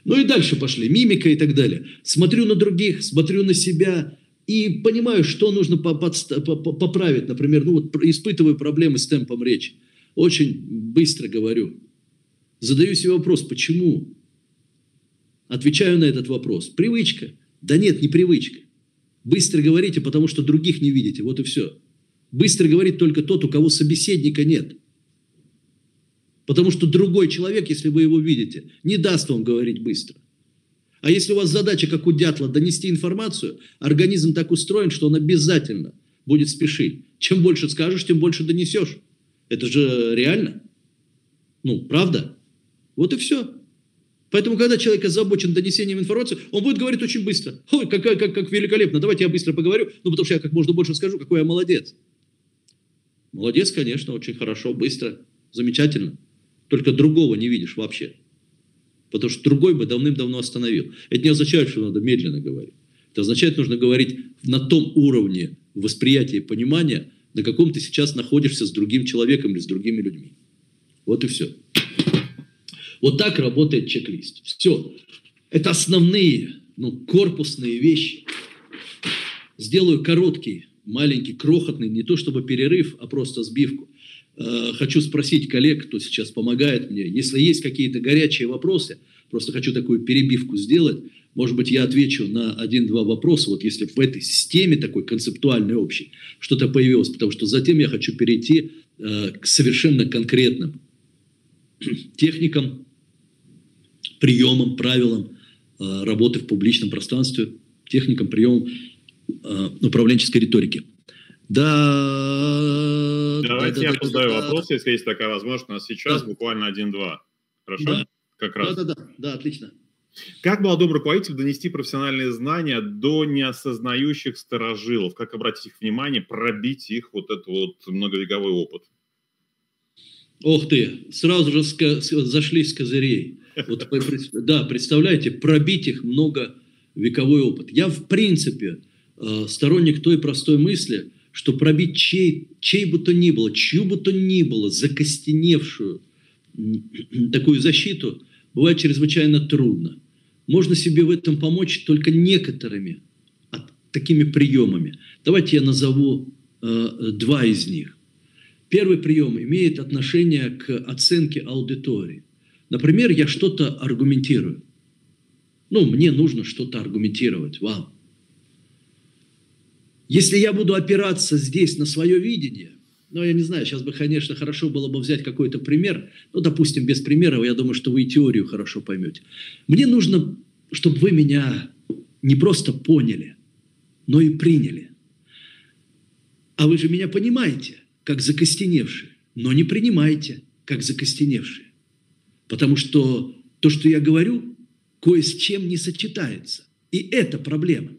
Ну и дальше пошли, мимика и так далее. Смотрю на других, смотрю на себя и понимаю, что нужно поправить. Например, ну вот испытываю проблемы с темпом речи очень быстро говорю. Задаю себе вопрос, почему? Отвечаю на этот вопрос. Привычка. Да нет, не привычка. Быстро говорите, потому что других не видите. Вот и все. Быстро говорит только тот, у кого собеседника нет. Потому что другой человек, если вы его видите, не даст вам говорить быстро. А если у вас задача, как у дятла, донести информацию, организм так устроен, что он обязательно будет спешить. Чем больше скажешь, тем больше донесешь. Это же реально. Ну, правда? Вот и все. Поэтому, когда человек озабочен донесением информации, он будет говорить очень быстро. Ой, как, как, как великолепно, давайте я быстро поговорю, ну, потому что я как можно больше скажу, какой я молодец. Молодец, конечно, очень хорошо, быстро, замечательно. Только другого не видишь вообще. Потому что другой бы давным-давно остановил. Это не означает, что надо медленно говорить. Это означает, нужно говорить на том уровне восприятия и понимания, на каком ты сейчас находишься с другим человеком или с другими людьми. Вот и все. Вот так работает чек-лист. Все. Это основные, ну, корпусные вещи. Сделаю короткий, маленький, крохотный, не то чтобы перерыв, а просто сбивку. Э, хочу спросить коллег, кто сейчас помогает мне, если есть какие-то горячие вопросы, просто хочу такую перебивку сделать, может быть, я отвечу на один-два вопроса, вот если в этой системе такой концептуальной общей что-то появилось, потому что затем я хочу перейти э, к совершенно конкретным техникам, приемам, правилам э, работы в публичном пространстве, техникам, приемам э, управленческой риторики. Да. Давайте да, я да, задаю да, вопрос, если есть такая возможность. У нас сейчас да. буквально один-два. Хорошо? Да. Как раз. Да, да, да, да, отлично. Как молодому руководителю донести профессиональные знания до неосознающих сторожилов? Как обратить их внимание, пробить их вот этот вот многовековой опыт? Ох ты, сразу же зашли с козырей. Вот, да, представляете, пробить их многовековой опыт. Я, в принципе, э, сторонник той простой мысли, что пробить чей, чей бы то ни было, чью бы то ни было закостеневшую такую защиту бывает чрезвычайно трудно. Можно себе в этом помочь только некоторыми такими приемами. Давайте я назову э, два из них. Первый прием имеет отношение к оценке аудитории. Например, я что-то аргументирую. Ну, мне нужно что-то аргументировать вам. Если я буду опираться здесь на свое видение, ну, я не знаю, сейчас бы, конечно, хорошо было бы взять какой-то пример, ну, допустим, без примера, я думаю, что вы и теорию хорошо поймете. Мне нужно, чтобы вы меня не просто поняли, но и приняли. А вы же меня понимаете, как закостеневшие, но не принимаете, как закостеневшие. Потому что то, что я говорю, кое с чем не сочетается. И это проблема.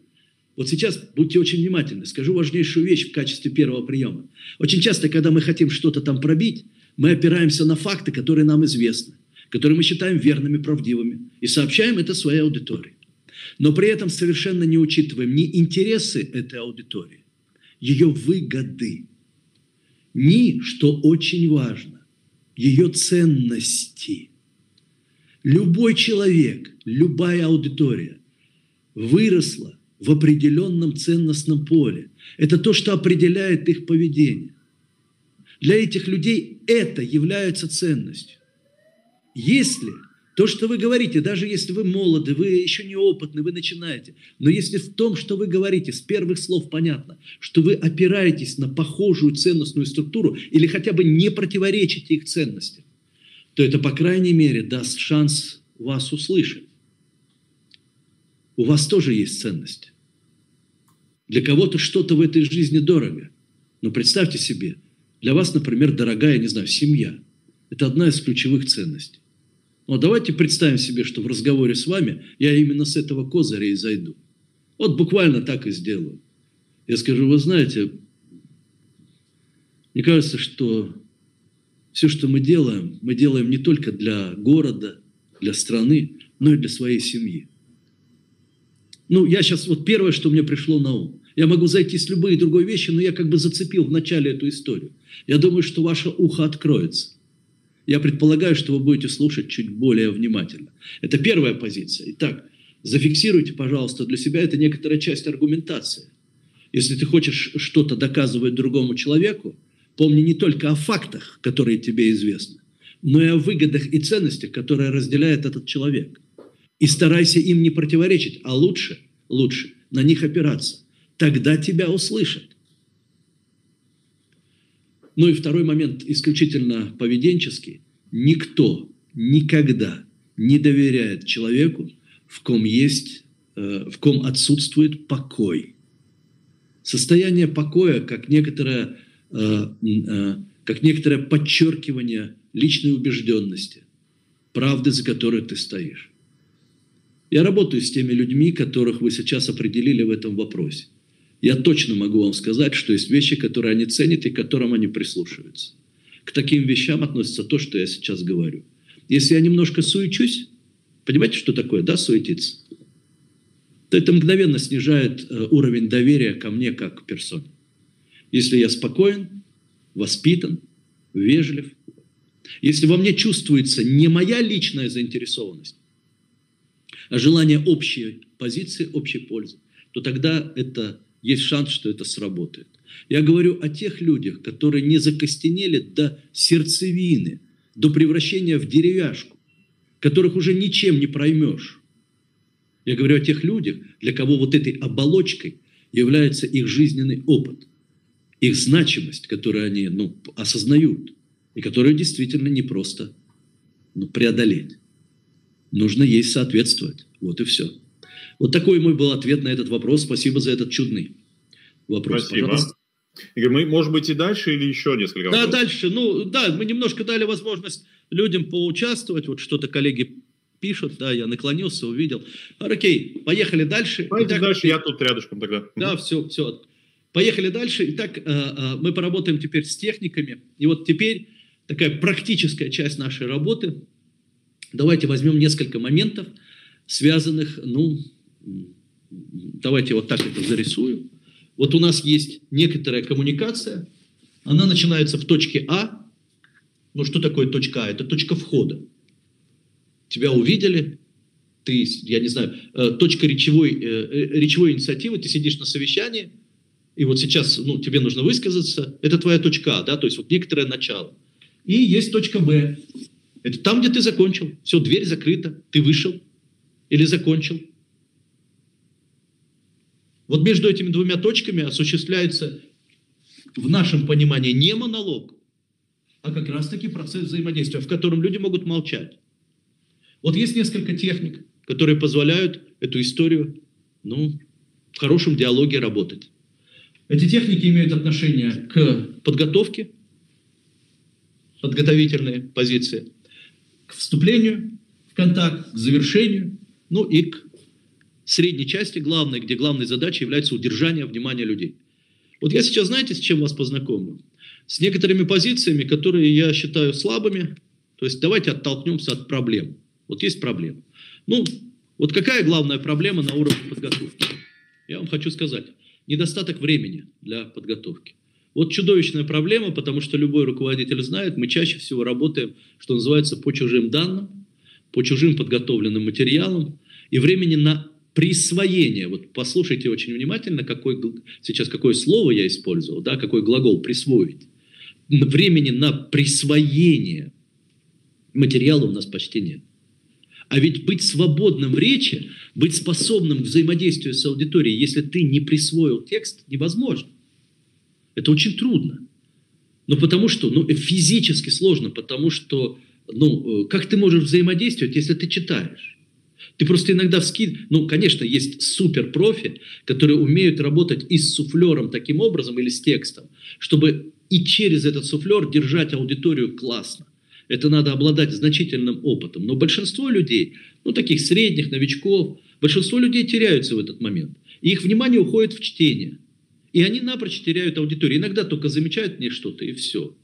Вот сейчас будьте очень внимательны. Скажу важнейшую вещь в качестве первого приема. Очень часто, когда мы хотим что-то там пробить, мы опираемся на факты, которые нам известны, которые мы считаем верными, правдивыми, и сообщаем это своей аудитории. Но при этом совершенно не учитываем ни интересы этой аудитории, ее выгоды, ни, что очень важно, ее ценности – Любой человек, любая аудитория выросла в определенном ценностном поле. Это то, что определяет их поведение. Для этих людей это является ценностью. Если то, что вы говорите, даже если вы молоды, вы еще не опытны, вы начинаете, но если в том, что вы говорите, с первых слов понятно, что вы опираетесь на похожую ценностную структуру или хотя бы не противоречите их ценностям, то это, по крайней мере, даст шанс вас услышать. У вас тоже есть ценность. Для кого-то что-то в этой жизни дорого. Но представьте себе, для вас, например, дорогая, не знаю, семья. Это одна из ключевых ценностей. Но давайте представим себе, что в разговоре с вами я именно с этого козыря и зайду. Вот буквально так и сделаю. Я скажу, вы знаете, мне кажется, что все, что мы делаем, мы делаем не только для города, для страны, но и для своей семьи. Ну, я сейчас, вот первое, что мне пришло на ум. Я могу зайти с любой другой вещи, но я как бы зацепил в начале эту историю. Я думаю, что ваше ухо откроется. Я предполагаю, что вы будете слушать чуть более внимательно. Это первая позиция. Итак, зафиксируйте, пожалуйста, для себя это некоторая часть аргументации. Если ты хочешь что-то доказывать другому человеку, Помни не только о фактах, которые тебе известны, но и о выгодах и ценностях, которые разделяет этот человек. И старайся им не противоречить, а лучше, лучше на них опираться. Тогда тебя услышат. Ну и второй момент, исключительно поведенческий. Никто никогда не доверяет человеку, в ком есть, э, в ком отсутствует покой. Состояние покоя, как некоторая Э, э, как некоторое подчеркивание личной убежденности, правды, за которой ты стоишь. Я работаю с теми людьми, которых вы сейчас определили в этом вопросе. Я точно могу вам сказать, что есть вещи, которые они ценят и к которым они прислушиваются. К таким вещам относится то, что я сейчас говорю. Если я немножко суечусь, понимаете, что такое, да, суетиться? То это мгновенно снижает э, уровень доверия ко мне как к персоне. Если я спокоен, воспитан, вежлив, если во мне чувствуется не моя личная заинтересованность, желание общей позиции, общей пользы, то тогда это есть шанс, что это сработает. Я говорю о тех людях, которые не закостенели до сердцевины, до превращения в деревяшку, которых уже ничем не проймешь. Я говорю о тех людях, для кого вот этой оболочкой является их жизненный опыт, их значимость, которую они ну, осознают, и которую действительно непросто ну, преодолеть. Нужно ей соответствовать. Вот и все. Вот такой мой был ответ на этот вопрос. Спасибо за этот чудный вопрос. Спасибо. Пожалуйста. Игорь, мы, может быть, и дальше или еще несколько вопросов? Да, дальше. Ну, да, мы немножко дали возможность людям поучаствовать. Вот что-то коллеги пишут, да, я наклонился, увидел. А, окей, поехали дальше. Итак, дальше, я тут рядышком тогда. Да, все, все. Поехали дальше. Итак, э, э, мы поработаем теперь с техниками. И вот теперь такая практическая часть нашей работы. Давайте возьмем несколько моментов, связанных, ну, давайте вот так это зарисую. Вот у нас есть некоторая коммуникация, она начинается в точке А. Ну, что такое точка А? Это точка входа. Тебя увидели, ты, я не знаю, э, точка речевой, э, э, речевой инициативы, ты сидишь на совещании, и вот сейчас ну, тебе нужно высказаться, это твоя точка А, да, то есть вот некоторое начало. И есть точка Б. Это там, где ты закончил. Все, дверь закрыта, ты вышел или закончил. Вот между этими двумя точками осуществляется в нашем понимании не монолог, а как раз-таки процесс взаимодействия, в котором люди могут молчать. Вот есть несколько техник, которые позволяют эту историю ну, в хорошем диалоге работать. Эти техники имеют отношение к подготовке, подготовительные позиции, к вступлению в контакт, к завершению, ну и к средней части, главной, где главной задачей является удержание внимания людей. Вот я сейчас, знаете, с чем вас познакомлю? С некоторыми позициями, которые я считаю слабыми. То есть давайте оттолкнемся от проблем. Вот есть проблема. Ну, вот какая главная проблема на уровне подготовки? Я вам хочу сказать. Недостаток времени для подготовки. Вот чудовищная проблема, потому что любой руководитель знает, мы чаще всего работаем, что называется, по чужим данным, по чужим подготовленным материалам, и времени на присвоение, вот послушайте очень внимательно, какой, сейчас какое слово я использовал, да, какой глагол «присвоить». Времени на присвоение материала у нас почти нет. А ведь быть свободным в речи, быть способным к взаимодействию с аудиторией, если ты не присвоил текст, невозможно. Это очень трудно. Ну, потому что, ну, физически сложно, потому что, ну, э, как ты можешь взаимодействовать, если ты читаешь? Ты просто иногда вскид... Ну, конечно, есть супер-профи, которые умеют работать и с суфлером таким образом или с текстом, чтобы и через этот суфлер держать аудиторию классно. Это надо обладать значительным опытом. Но большинство людей, ну, таких средних, новичков, большинство людей теряются в этот момент. И их внимание уходит в чтение. И они напрочь теряют аудиторию. Иногда только замечают мне что-то, и все.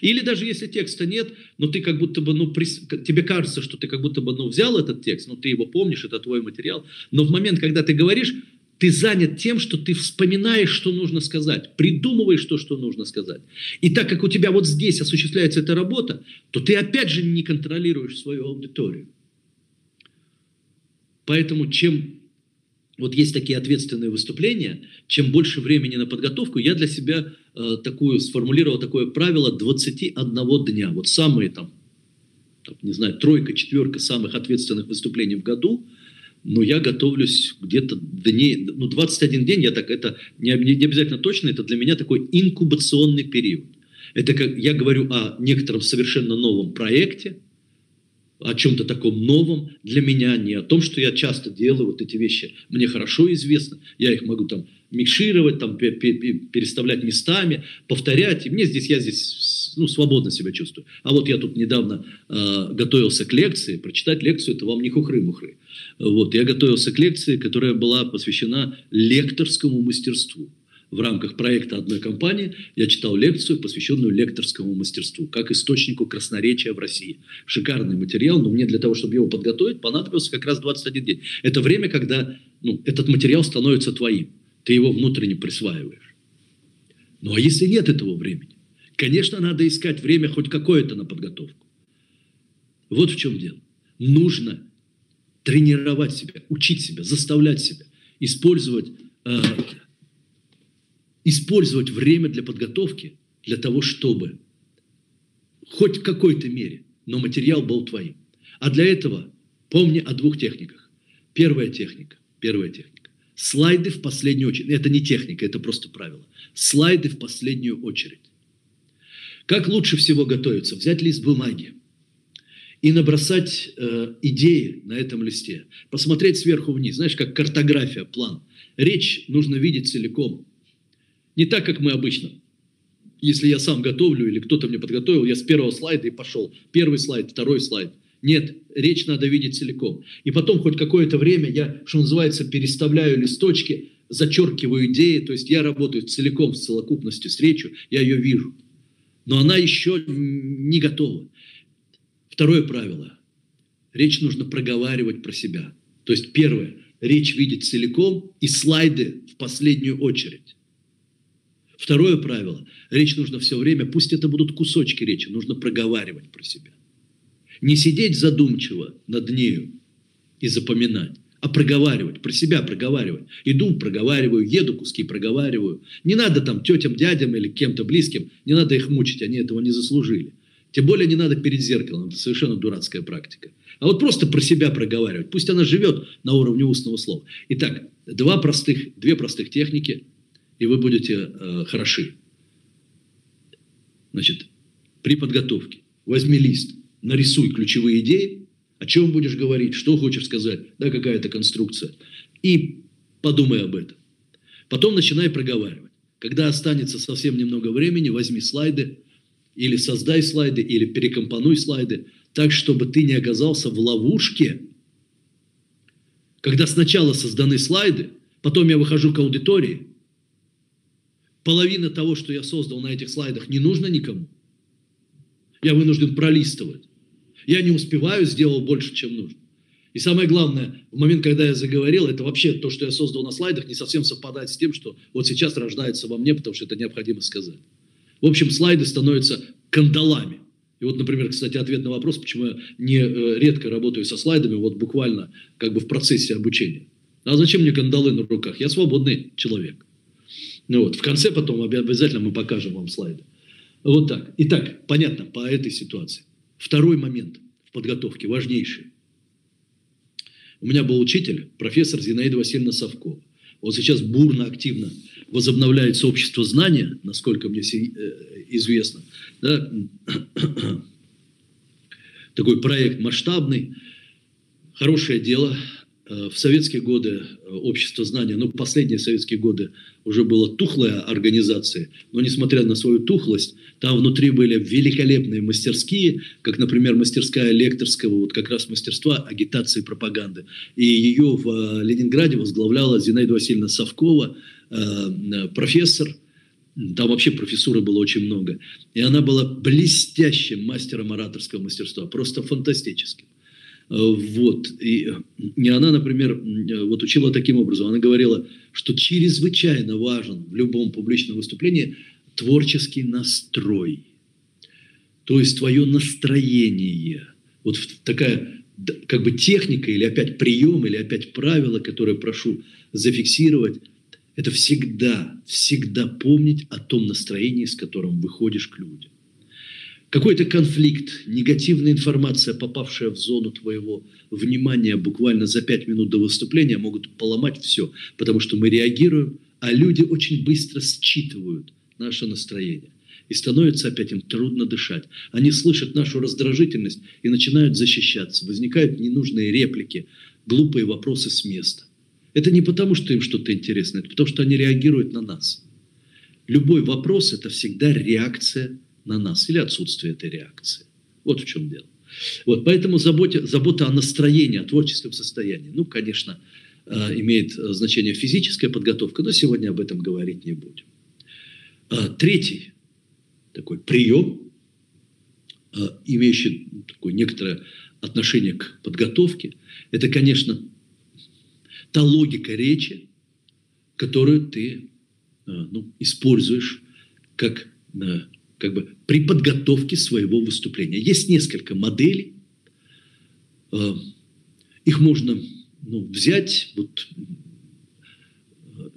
Или даже если текста нет, но ты как будто бы, ну, при, тебе кажется, что ты как будто бы, ну, взял этот текст, ну, ты его помнишь, это твой материал, но в момент, когда ты говоришь, ты занят тем, что ты вспоминаешь, что нужно сказать, придумываешь то, что нужно сказать. И так как у тебя вот здесь осуществляется эта работа, то ты опять же не контролируешь свою аудиторию. Поэтому чем вот есть такие ответственные выступления, чем больше времени на подготовку, я для себя э, такую сформулировал такое правило 21 дня. Вот самые там, там, не знаю, тройка, четверка самых ответственных выступлений в году, но я готовлюсь где-то дней, ну 21 день, я так, это не, не обязательно точно, это для меня такой инкубационный период. Это как я говорю о некотором совершенно новом проекте, о чем-то таком новом для меня, не о том, что я часто делаю вот эти вещи. Мне хорошо известно, я их могу там микшировать, там, переставлять местами, повторять. И мне здесь, я здесь ну, свободно себя чувствую. А вот я тут недавно э, готовился к лекции. Прочитать лекцию – это вам не хухры-мухры. Вот, я готовился к лекции, которая была посвящена лекторскому мастерству в рамках проекта одной компании я читал лекцию, посвященную лекторскому мастерству, как источнику красноречия в России. Шикарный материал, но мне для того, чтобы его подготовить, понадобился как раз 21 день. Это время, когда ну, этот материал становится твоим. Ты его внутренне присваиваешь. Ну а если нет этого времени? Конечно, надо искать время хоть какое-то на подготовку. Вот в чем дело. Нужно тренировать себя, учить себя, заставлять себя, использовать э, использовать время для подготовки, для того, чтобы хоть в какой-то мере, но материал был твоим. А для этого помни о двух техниках. Первая техника, первая техника. Слайды в последнюю очередь. Это не техника, это просто правило. Слайды в последнюю очередь. Как лучше всего готовиться? Взять лист бумаги и набросать э, идеи на этом листе. Посмотреть сверху вниз. Знаешь, как картография, план. Речь нужно видеть целиком. Не так, как мы обычно. Если я сам готовлю или кто-то мне подготовил, я с первого слайда и пошел. Первый слайд, второй слайд. Нет, речь надо видеть целиком. И потом хоть какое-то время я, что называется, переставляю листочки, зачеркиваю идеи, то есть я работаю целиком с целокупностью с речью, я ее вижу. Но она еще не готова. Второе правило. Речь нужно проговаривать про себя. То есть первое. Речь видеть целиком и слайды в последнюю очередь. Второе правило. Речь нужно все время, пусть это будут кусочки речи, нужно проговаривать про себя. Не сидеть задумчиво над нею и запоминать, а проговаривать, про себя проговаривать. Иду, проговариваю, еду, куски проговариваю. Не надо там тетям, дядям или кем-то близким, не надо их мучить, они этого не заслужили. Тем более не надо перед зеркалом, это совершенно дурацкая практика. А вот просто про себя проговаривать, пусть она живет на уровне устного слова. Итак, два простых, две простых техники – и вы будете э, хороши. Значит, при подготовке возьми лист, нарисуй ключевые идеи, о чем будешь говорить, что хочешь сказать, да, какая-то конструкция, и подумай об этом. Потом начинай проговаривать. Когда останется совсем немного времени, возьми слайды, или создай слайды, или перекомпонуй слайды, так, чтобы ты не оказался в ловушке, когда сначала созданы слайды, потом я выхожу к аудитории, половина того, что я создал на этих слайдах, не нужно никому. Я вынужден пролистывать. Я не успеваю, сделал больше, чем нужно. И самое главное, в момент, когда я заговорил, это вообще то, что я создал на слайдах, не совсем совпадает с тем, что вот сейчас рождается во мне, потому что это необходимо сказать. В общем, слайды становятся кандалами. И вот, например, кстати, ответ на вопрос, почему я не э, редко работаю со слайдами, вот буквально как бы в процессе обучения. А зачем мне кандалы на руках? Я свободный человек. Ну вот, в конце потом обязательно мы покажем вам слайды. Вот так. Итак, понятно по этой ситуации. Второй момент в подготовке, важнейший. У меня был учитель, профессор Зинаида Васильевна Савкова. Он сейчас бурно, активно возобновляет сообщество знания, насколько мне э, известно. Да? Такой проект масштабный, хорошее дело. Э, в советские годы э, общество знания, ну, последние советские годы уже была тухлая организация, но несмотря на свою тухлость, там внутри были великолепные мастерские, как, например, мастерская лекторского, вот как раз мастерства агитации и пропаганды. И ее в э, Ленинграде возглавляла Зинаида Васильевна Совкова, профессор, там вообще профессуры было очень много. И она была блестящим мастером ораторского мастерства, просто фантастическим. Вот. И, и она, например, вот учила таким образом. Она говорила, что чрезвычайно важен в любом публичном выступлении творческий настрой. То есть твое настроение. Вот такая как бы техника или опять прием, или опять правило, которое прошу зафиксировать, это всегда, всегда помнить о том настроении, с которым выходишь к людям какой-то конфликт, негативная информация, попавшая в зону твоего внимания буквально за пять минут до выступления, могут поломать все, потому что мы реагируем, а люди очень быстро считывают наше настроение. И становится опять им трудно дышать. Они слышат нашу раздражительность и начинают защищаться. Возникают ненужные реплики, глупые вопросы с места. Это не потому, что им что-то интересно, это потому, что они реагируют на нас. Любой вопрос – это всегда реакция на нас или отсутствие этой реакции. Вот в чем дело. Вот, поэтому забота, забота о настроении, о творческом состоянии, ну, конечно, э, имеет значение физическая подготовка, но сегодня об этом говорить не будем. Э, третий такой прием, э, имеющий такое некоторое отношение к подготовке, это, конечно, та логика речи, которую ты ну, используешь как как бы при подготовке своего выступления. Есть несколько моделей. Э, их можно ну, взять, вот, э,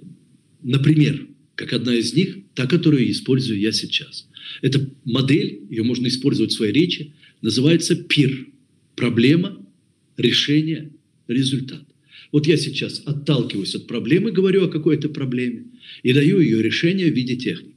например, как одна из них, та, которую использую я сейчас. Эта модель, ее можно использовать в своей речи, называется ПИР. Проблема, решение, результат. Вот я сейчас отталкиваюсь от проблемы, говорю о какой-то проблеме и даю ее решение в виде техники.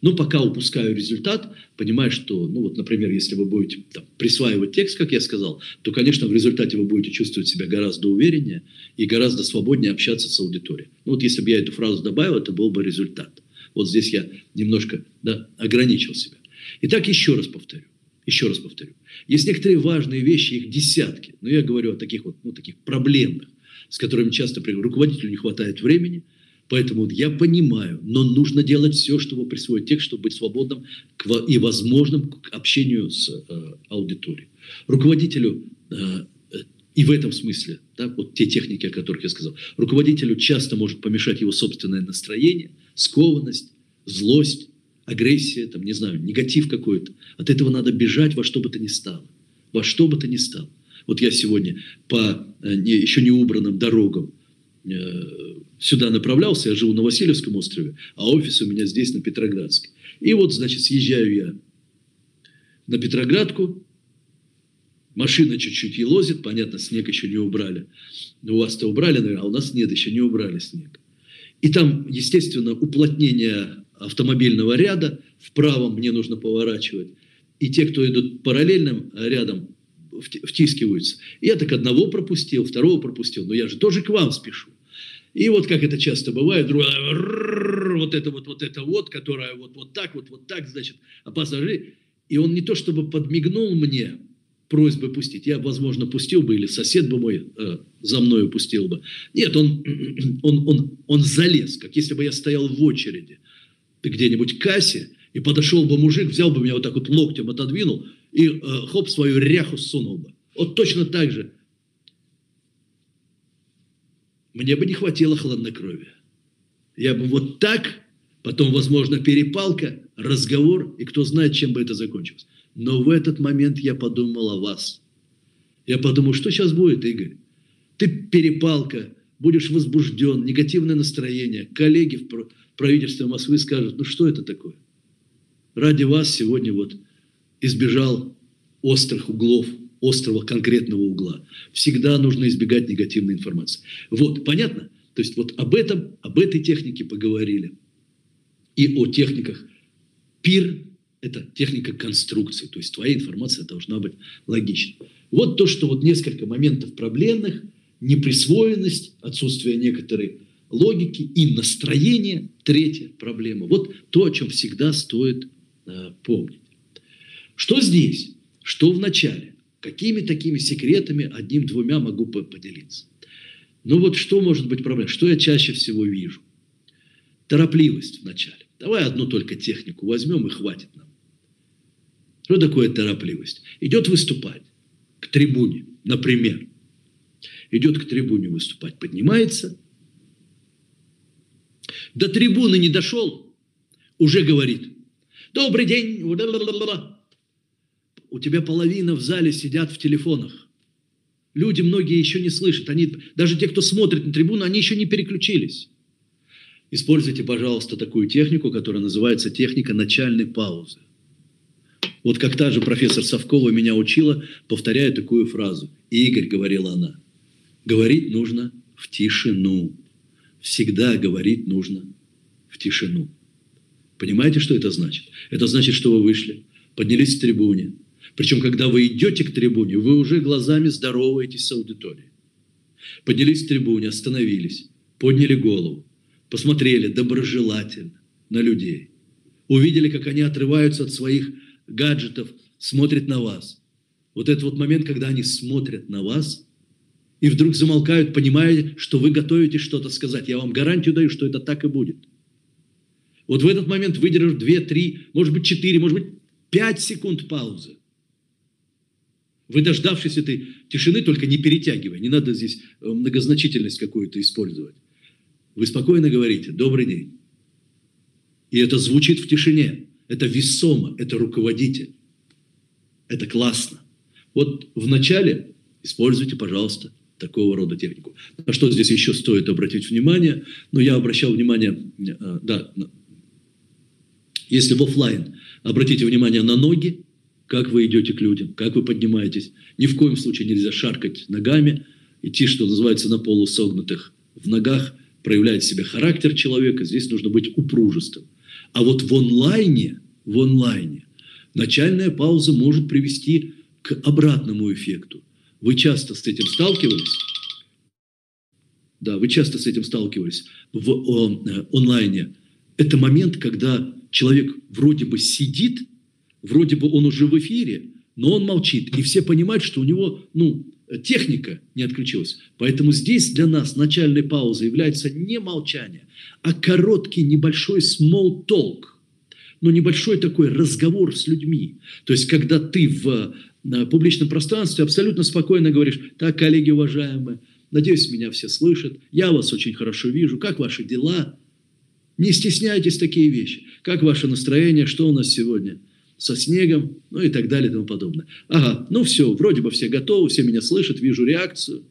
Но пока упускаю результат, понимаю, что, ну вот, например, если вы будете там, присваивать текст, как я сказал, то, конечно, в результате вы будете чувствовать себя гораздо увереннее и гораздо свободнее общаться с аудиторией. Ну вот если бы я эту фразу добавил, это был бы результат. Вот здесь я немножко да, ограничил себя. Итак, еще раз повторю. Еще раз повторю. Есть некоторые важные вещи, их десятки. Но я говорю о таких вот, ну, таких проблемных, с которыми часто руководителю не хватает времени – Поэтому я понимаю, но нужно делать все, чтобы присвоить текст, чтобы быть свободным и возможным к общению с э, аудиторией. Руководителю э, и в этом смысле, да, вот те техники, о которых я сказал, руководителю часто может помешать его собственное настроение, скованность, злость, агрессия, там, не знаю, негатив какой-то. От этого надо бежать во что бы то ни стало. Во что бы то ни стало. Вот я сегодня по э, еще не убранным дорогам сюда направлялся, я живу на Васильевском острове, а офис у меня здесь, на Петроградске. И вот, значит, съезжаю я на Петроградку, машина чуть-чуть елозит, понятно, снег еще не убрали. У вас-то убрали, наверное, а у нас нет, еще не убрали снег. И там, естественно, уплотнение автомобильного ряда, вправо мне нужно поворачивать. И те, кто идут параллельным рядом, втискиваются. Я так одного пропустил, второго пропустил, но я же тоже к вам спешу. И вот как это часто бывает, вот это вот, вот это вот, которая вот, вот так, вот, вот так, значит, пассажир, и он не то чтобы подмигнул мне просьбой пустить, я, возможно, пустил бы, или сосед бы мой э, за мной пустил бы. Нет, он, он, он, он залез, как если бы я стоял в очереди где-нибудь к кассе, и подошел бы мужик, взял бы меня вот так вот локтем отодвинул, и э, хоп, свою ряху сунул бы. Вот точно так же. Мне бы не хватило хладнокровия. Я бы вот так, потом, возможно, перепалка, разговор, и кто знает, чем бы это закончилось. Но в этот момент я подумал о вас. Я подумал, что сейчас будет, Игорь? Ты перепалка, будешь возбужден, негативное настроение. Коллеги в правительстве Москвы скажут, ну что это такое? Ради вас сегодня вот избежал острых углов, острого конкретного угла. Всегда нужно избегать негативной информации. Вот, понятно? То есть вот об этом, об этой технике поговорили. И о техниках. Пир – это техника конструкции. То есть твоя информация должна быть логичной. Вот то, что вот несколько моментов проблемных, неприсвоенность, отсутствие некоторой логики и настроение – третья проблема. Вот то, о чем всегда стоит э, помнить. Что здесь? Что в начале? Какими такими секретами одним-двумя могу поделиться? Ну вот что может быть проблема? Что я чаще всего вижу? Торопливость в начале. Давай одну только технику возьмем и хватит нам. Что такое торопливость? Идет выступать к трибуне, например. Идет к трибуне выступать, поднимается. До трибуны не дошел, уже говорит. Добрый день у тебя половина в зале сидят в телефонах. Люди многие еще не слышат. Они, даже те, кто смотрит на трибуну, они еще не переключились. Используйте, пожалуйста, такую технику, которая называется техника начальной паузы. Вот как та же профессор Совкова меня учила, повторяя такую фразу. «Игорь», — говорила она, — «говорить нужно в тишину. Всегда говорить нужно в тишину». Понимаете, что это значит? Это значит, что вы вышли, поднялись к трибуне. Причем, когда вы идете к трибуне, вы уже глазами здороваетесь с аудиторией. Поднялись к трибуне, остановились, подняли голову, посмотрели доброжелательно на людей. Увидели, как они отрываются от своих гаджетов, смотрят на вас. Вот этот вот момент, когда они смотрят на вас и вдруг замолкают, понимая, что вы готовитесь что-то сказать. Я вам гарантию даю, что это так и будет. Вот в этот момент выдержав 2, 3, может быть 4, может быть 5 секунд паузы. Вы, дождавшись этой тишины, только не перетягивая, не надо здесь э, многозначительность какую-то использовать. Вы спокойно говорите «добрый день». И это звучит в тишине. Это весомо, это руководитель. Это классно. Вот в начале используйте, пожалуйста, такого рода технику. На что здесь еще стоит обратить внимание? Но я обращал внимание, э, да, если в офлайн, обратите внимание на ноги, как вы идете к людям, как вы поднимаетесь. Ни в коем случае нельзя шаркать ногами, идти, что называется, на полусогнутых в ногах, проявляет себя характер человека, здесь нужно быть упружистым. А вот в онлайне, в онлайне начальная пауза может привести к обратному эффекту. Вы часто с этим сталкивались? Да, вы часто с этим сталкивались в э, онлайне. Это момент, когда человек вроде бы сидит, вроде бы он уже в эфире, но он молчит. И все понимают, что у него ну, техника не отключилась. Поэтому здесь для нас начальной паузой является не молчание, а короткий небольшой small talk. Но небольшой такой разговор с людьми. То есть, когда ты в публичном пространстве абсолютно спокойно говоришь, так, коллеги уважаемые, надеюсь, меня все слышат, я вас очень хорошо вижу, как ваши дела? Не стесняйтесь такие вещи. Как ваше настроение, что у нас сегодня? Со снегом, ну и так далее и тому подобное. Ага, ну все, вроде бы все готовы, все меня слышат, вижу реакцию.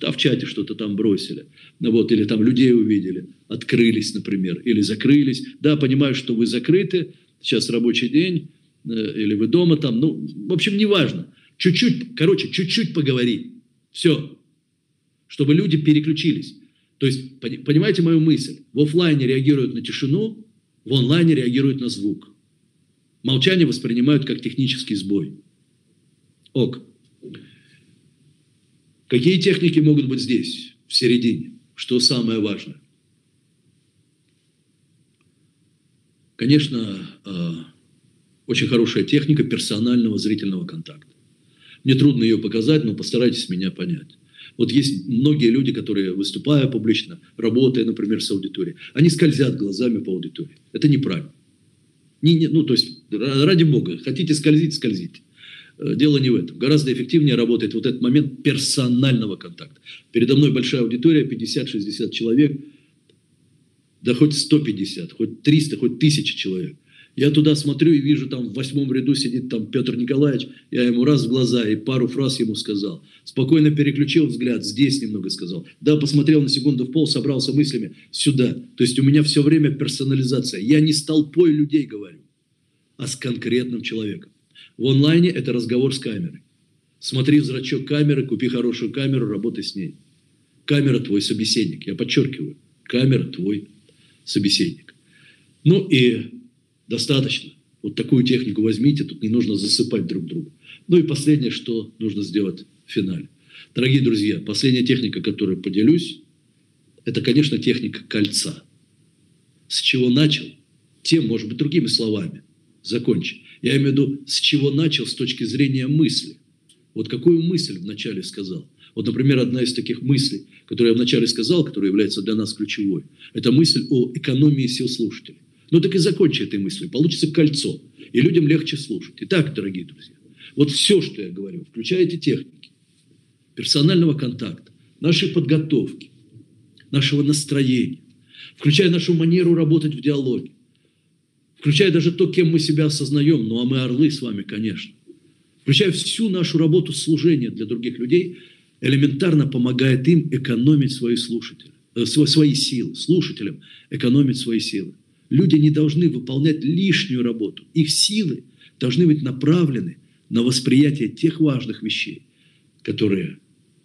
А в чате что-то там бросили. Ну вот, или там людей увидели, открылись, например, или закрылись. Да, понимаю, что вы закрыты, сейчас рабочий день, э, или вы дома там, ну, в общем, неважно. Чуть-чуть, короче, чуть-чуть поговори. Все. Чтобы люди переключились. То есть, понимаете мою мысль? В офлайне реагируют на тишину, в онлайне реагируют на звук. Молчание воспринимают как технический сбой. Ок. Какие техники могут быть здесь, в середине? Что самое важное? Конечно, а, очень хорошая техника персонального зрительного контакта. Мне трудно ее показать, но постарайтесь меня понять. Вот есть многие люди, которые, выступая публично, работая, например, с аудиторией, они скользят глазами по аудитории. Это неправильно. Не, не, ну, то есть, ради бога, хотите скользить, скользите. Э, дело не в этом. Гораздо эффективнее работает вот этот момент персонального контакта. Передо мной большая аудитория, 50-60 человек, да хоть 150, хоть 300, хоть 1000 человек. Я туда смотрю и вижу, там в восьмом ряду сидит там Петр Николаевич. Я ему раз в глаза и пару фраз ему сказал. Спокойно переключил взгляд, здесь немного сказал. Да, посмотрел на секунду в пол, собрался мыслями сюда. То есть у меня все время персонализация. Я не с толпой людей говорю, а с конкретным человеком. В онлайне это разговор с камерой. Смотри в зрачок камеры, купи хорошую камеру, работай с ней. Камера твой собеседник. Я подчеркиваю, камера твой собеседник. Ну и Достаточно. Вот такую технику возьмите, тут не нужно засыпать друг друга. Ну и последнее, что нужно сделать в финале. Дорогие друзья, последняя техника, которой поделюсь, это, конечно, техника кольца. С чего начал, тем, может быть, другими словами, закончи. Я имею в виду, с чего начал с точки зрения мысли. Вот какую мысль вначале сказал. Вот, например, одна из таких мыслей, которую я вначале сказал, которая является для нас ключевой, это мысль о экономии сил слушателей. Ну так и закончи этой мыслью. Получится кольцо. И людям легче слушать. Итак, дорогие друзья, вот все, что я говорю, включая эти техники, персонального контакта, нашей подготовки, нашего настроения, включая нашу манеру работать в диалоге, включая даже то, кем мы себя осознаем, ну а мы орлы с вами, конечно, включая всю нашу работу служения для других людей, элементарно помогает им экономить свои слушатели, э, свои силы, слушателям экономить свои силы. Люди не должны выполнять лишнюю работу. Их силы должны быть направлены на восприятие тех важных вещей, которые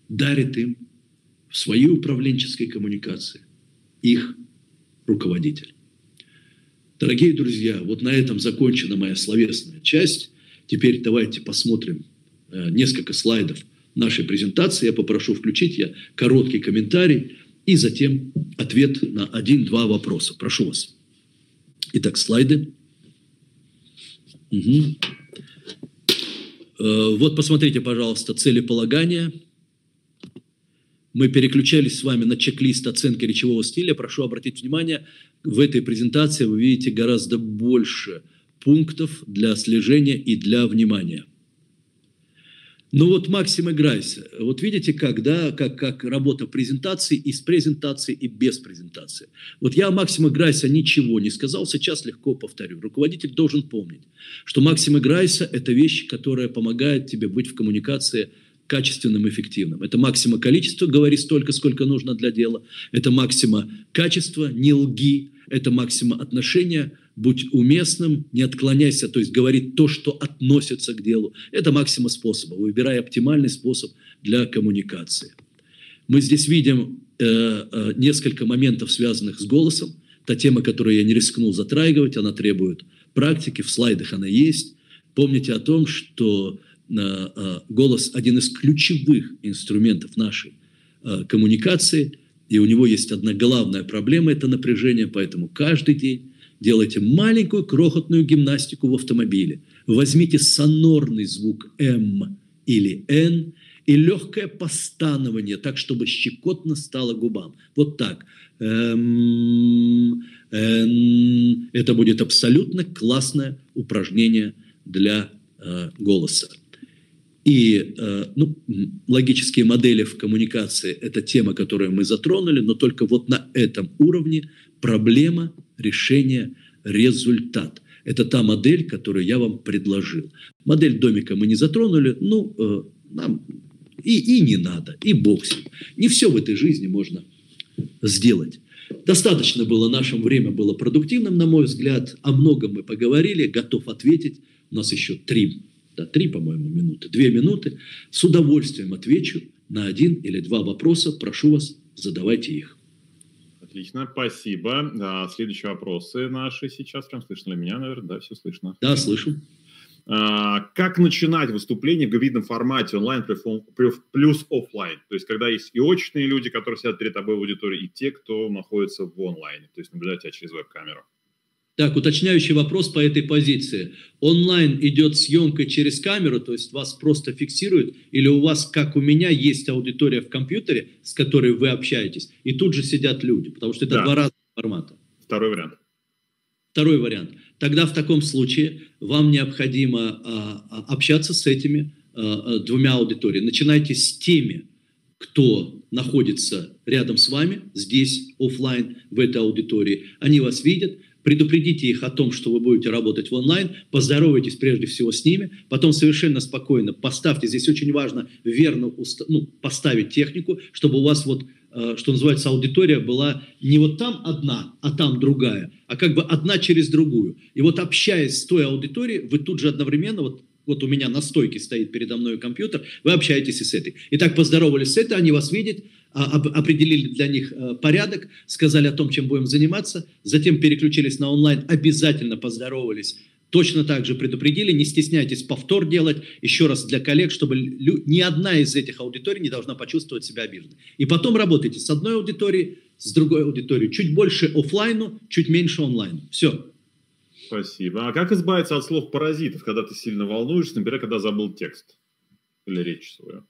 дарит им в своей управленческой коммуникации их руководитель. Дорогие друзья, вот на этом закончена моя словесная часть. Теперь давайте посмотрим э, несколько слайдов нашей презентации. Я попрошу включить я короткий комментарий и затем ответ на один-два вопроса. Прошу вас. Итак, слайды. Угу. Вот посмотрите, пожалуйста, целеполагание. Мы переключались с вами на чек-лист оценки речевого стиля. Прошу обратить внимание, в этой презентации вы видите гораздо больше пунктов для слежения и для внимания. Ну вот Максим Грайс, вот видите, как, да, как, как работа презентации и с презентацией, и без презентации. Вот я Максима Грайса ничего не сказал, сейчас легко повторю. Руководитель должен помнить, что Максима Грайса – это вещь, которая помогает тебе быть в коммуникации качественным, эффективным. Это максима количества, говори столько, сколько нужно для дела. Это максима качества, не лги. Это максима отношения – будь уместным, не отклоняйся, то есть говорить то, что относится к делу. Это максима способа. Выбирай оптимальный способ для коммуникации. Мы здесь видим э, э, несколько моментов, связанных с голосом. Та тема, которую я не рискнул затрагивать, она требует практики, в слайдах она есть. Помните о том, что голос – один из ключевых инструментов нашей э, коммуникации, и у него есть одна главная проблема – это напряжение, поэтому каждый день делайте маленькую крохотную гимнастику в автомобиле. Возьмите сонорный звук «М» или «Н» и легкое постанование, так, чтобы щекотно стало губам. Вот так. Это будет абсолютно классное упражнение для э, голоса. И э, ну, логические модели в коммуникации – это тема, которую мы затронули, но только вот на этом уровне проблема решение, результат. Это та модель, которую я вам предложил. Модель домика мы не затронули, ну, э, нам и, и не надо, и бог с ним. Не все в этой жизни можно сделать. Достаточно было, наше время было продуктивным, на мой взгляд. О многом мы поговорили, готов ответить. У нас еще три, да, три, по-моему, минуты, две минуты. С удовольствием отвечу на один или два вопроса. Прошу вас, задавайте их. Отлично, спасибо. А, следующие вопросы наши сейчас. Прям слышно ли меня, наверное? Да, все слышно. Да, слышу. А, как начинать выступление в гибридном формате онлайн плюс офлайн? То есть, когда есть и очные люди, которые сидят перед тобой в аудитории, и те, кто находится в онлайне, то есть наблюдать тебя через веб-камеру. Так, уточняющий вопрос по этой позиции. Онлайн идет съемка через камеру, то есть вас просто фиксируют, или у вас, как у меня, есть аудитория в компьютере, с которой вы общаетесь, и тут же сидят люди, потому что это да. два разных формата. Второй вариант. Второй вариант. Тогда в таком случае вам необходимо а, а общаться с этими а, а, двумя аудиториями. Начинайте с теми, кто находится рядом с вами, здесь, офлайн, в этой аудитории. Они вас видят, предупредите их о том, что вы будете работать в онлайн, поздоровайтесь прежде всего с ними, потом совершенно спокойно поставьте, здесь очень важно верно ну, поставить технику, чтобы у вас вот, э, что называется, аудитория была не вот там одна, а там другая, а как бы одна через другую. И вот общаясь с той аудиторией, вы тут же одновременно, вот вот у меня на стойке стоит передо мной компьютер, вы общаетесь и с этой. Итак, поздоровались с этой, они вас видят, определили для них э, порядок, сказали о том, чем будем заниматься, затем переключились на онлайн, обязательно поздоровались, точно так же предупредили, не стесняйтесь повтор делать, еще раз для коллег, чтобы ни одна из этих аудиторий не должна почувствовать себя обиженной. И потом работайте с одной аудиторией, с другой аудиторией. Чуть больше офлайну, чуть меньше онлайну. Все. Спасибо. А как избавиться от слов паразитов, когда ты сильно волнуешься, например, когда забыл текст или речь свою?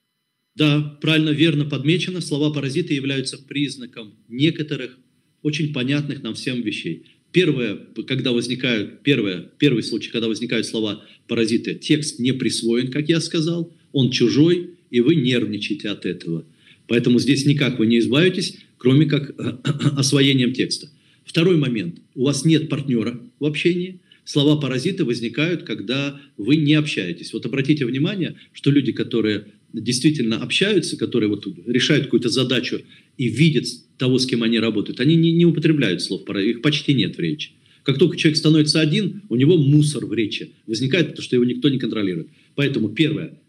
Да, правильно, верно подмечено. Слова паразиты являются признаком некоторых очень понятных нам всем вещей. Первое, когда возникают, первое, первый случай, когда возникают слова паразиты, текст не присвоен, как я сказал, он чужой, и вы нервничаете от этого. Поэтому здесь никак вы не избавитесь, кроме как освоением текста. Второй момент. У вас нет партнера в общении. Слова паразиты возникают, когда вы не общаетесь. Вот обратите внимание, что люди, которые действительно общаются, которые вот решают какую-то задачу и видят того, с кем они работают, они не, не употребляют слов, их почти нет в речи. Как только человек становится один, у него мусор в речи возникает, потому что его никто не контролирует. Поэтому первое,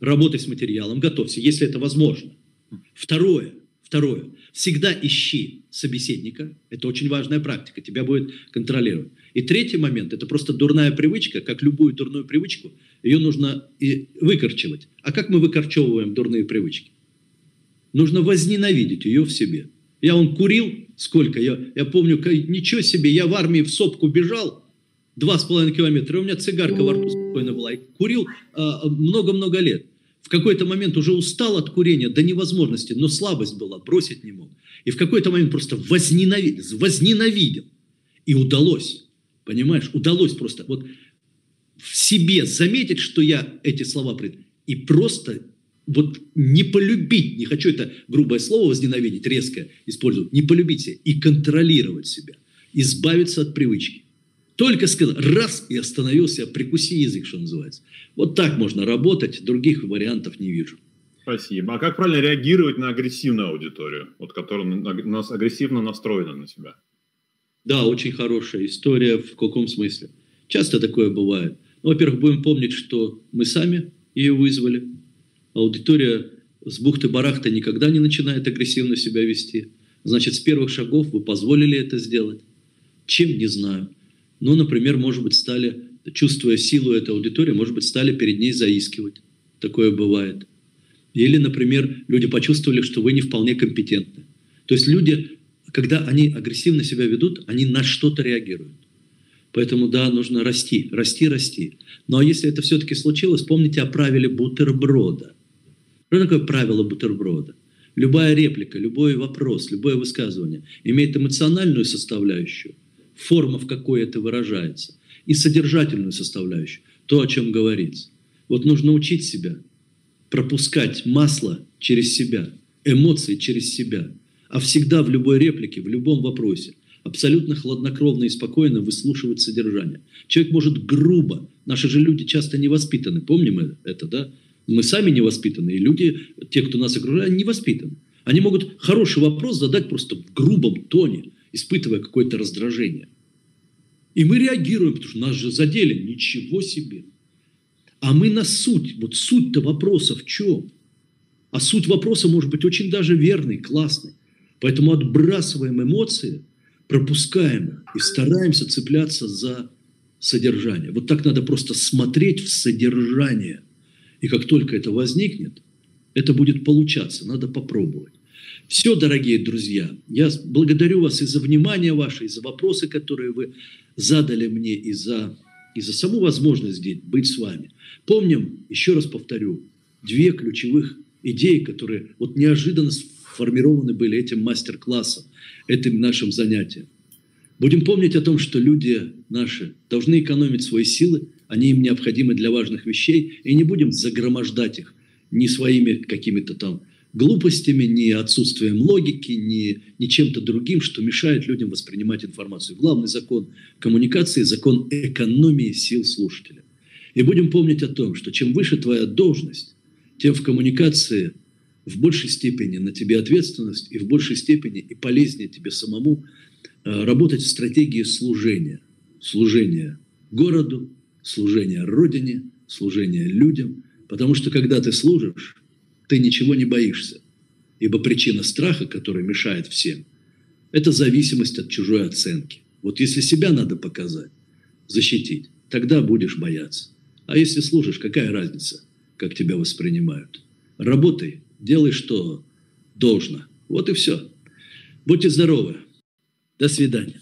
работай с материалом, готовься, если это возможно. Второе, Второе. Всегда ищи собеседника. Это очень важная практика. Тебя будет контролировать. И третий момент. Это просто дурная привычка. Как любую дурную привычку, ее нужно и выкорчевать. А как мы выкорчевываем дурные привычки? Нужно возненавидеть ее в себе. Я он курил, сколько? Я, я помню, ничего себе, я в армии в сопку бежал, два с половиной километра, у меня цигарка во рту спокойно была. И курил а, много-много лет. В какой-то момент уже устал от курения до невозможности, но слабость была, бросить не мог. И в какой-то момент просто возненавидел, возненавидел. И удалось, понимаешь, удалось просто вот в себе заметить, что я эти слова пред... и просто вот не полюбить, не хочу это грубое слово возненавидеть, резко использовать, не полюбить себя и контролировать себя, избавиться от привычки. Только сказал, раз и остановился, прикуси язык, что называется. Вот так можно работать, других вариантов не вижу. Спасибо. А как правильно реагировать на агрессивную аудиторию, вот, которая нас агрессивно настроена на тебя? Да, очень хорошая история. В каком смысле? Часто такое бывает. Ну, во-первых, будем помнить, что мы сами ее вызвали. Аудитория с бухты-барахта никогда не начинает агрессивно себя вести. Значит, с первых шагов вы позволили это сделать. Чем, не знаю. Ну, например, может быть, стали, чувствуя силу этой аудитории, может быть, стали перед ней заискивать. Такое бывает. Или, например, люди почувствовали, что вы не вполне компетентны. То есть люди, когда они агрессивно себя ведут, они на что-то реагируют. Поэтому, да, нужно расти, расти, расти. Но если это все-таки случилось, помните о правиле бутерброда. Что такое правило бутерброда? Любая реплика, любой вопрос, любое высказывание имеет эмоциональную составляющую – форма, в какой это выражается, и содержательную составляющую, то, о чем говорится. Вот нужно учить себя пропускать масло через себя, эмоции через себя, а всегда в любой реплике, в любом вопросе абсолютно хладнокровно и спокойно выслушивать содержание. Человек может грубо, наши же люди часто не воспитаны, помним это, да? Мы сами не воспитаны, и люди, те, кто нас окружает, не воспитаны. Они могут хороший вопрос задать просто в грубом тоне, испытывая какое-то раздражение. И мы реагируем, потому что нас же задели. Ничего себе. А мы на суть. Вот суть-то вопроса в чем? А суть вопроса может быть очень даже верный, классный. Поэтому отбрасываем эмоции, пропускаем и стараемся цепляться за содержание. Вот так надо просто смотреть в содержание. И как только это возникнет, это будет получаться. Надо попробовать. Все, дорогие друзья, я благодарю вас и за внимание ваше, и за вопросы, которые вы задали мне, и за, и за саму возможность здесь быть с вами. Помним, еще раз повторю, две ключевых идеи, которые вот неожиданно сформированы были этим мастер-классом, этим нашим занятием. Будем помнить о том, что люди наши должны экономить свои силы, они им необходимы для важных вещей, и не будем загромождать их ни своими какими-то там глупостями, ни отсутствием логики, ни, ни чем-то другим, что мешает людям воспринимать информацию. Главный закон коммуникации – закон экономии сил слушателя. И будем помнить о том, что чем выше твоя должность, тем в коммуникации в большей степени на тебе ответственность и в большей степени и полезнее тебе самому э, работать в стратегии служения. Служения городу, служения Родине, служения людям. Потому что когда ты служишь, ты ничего не боишься. Ибо причина страха, которая мешает всем, это зависимость от чужой оценки. Вот если себя надо показать, защитить, тогда будешь бояться. А если служишь, какая разница, как тебя воспринимают? Работай, делай, что должно. Вот и все. Будьте здоровы. До свидания.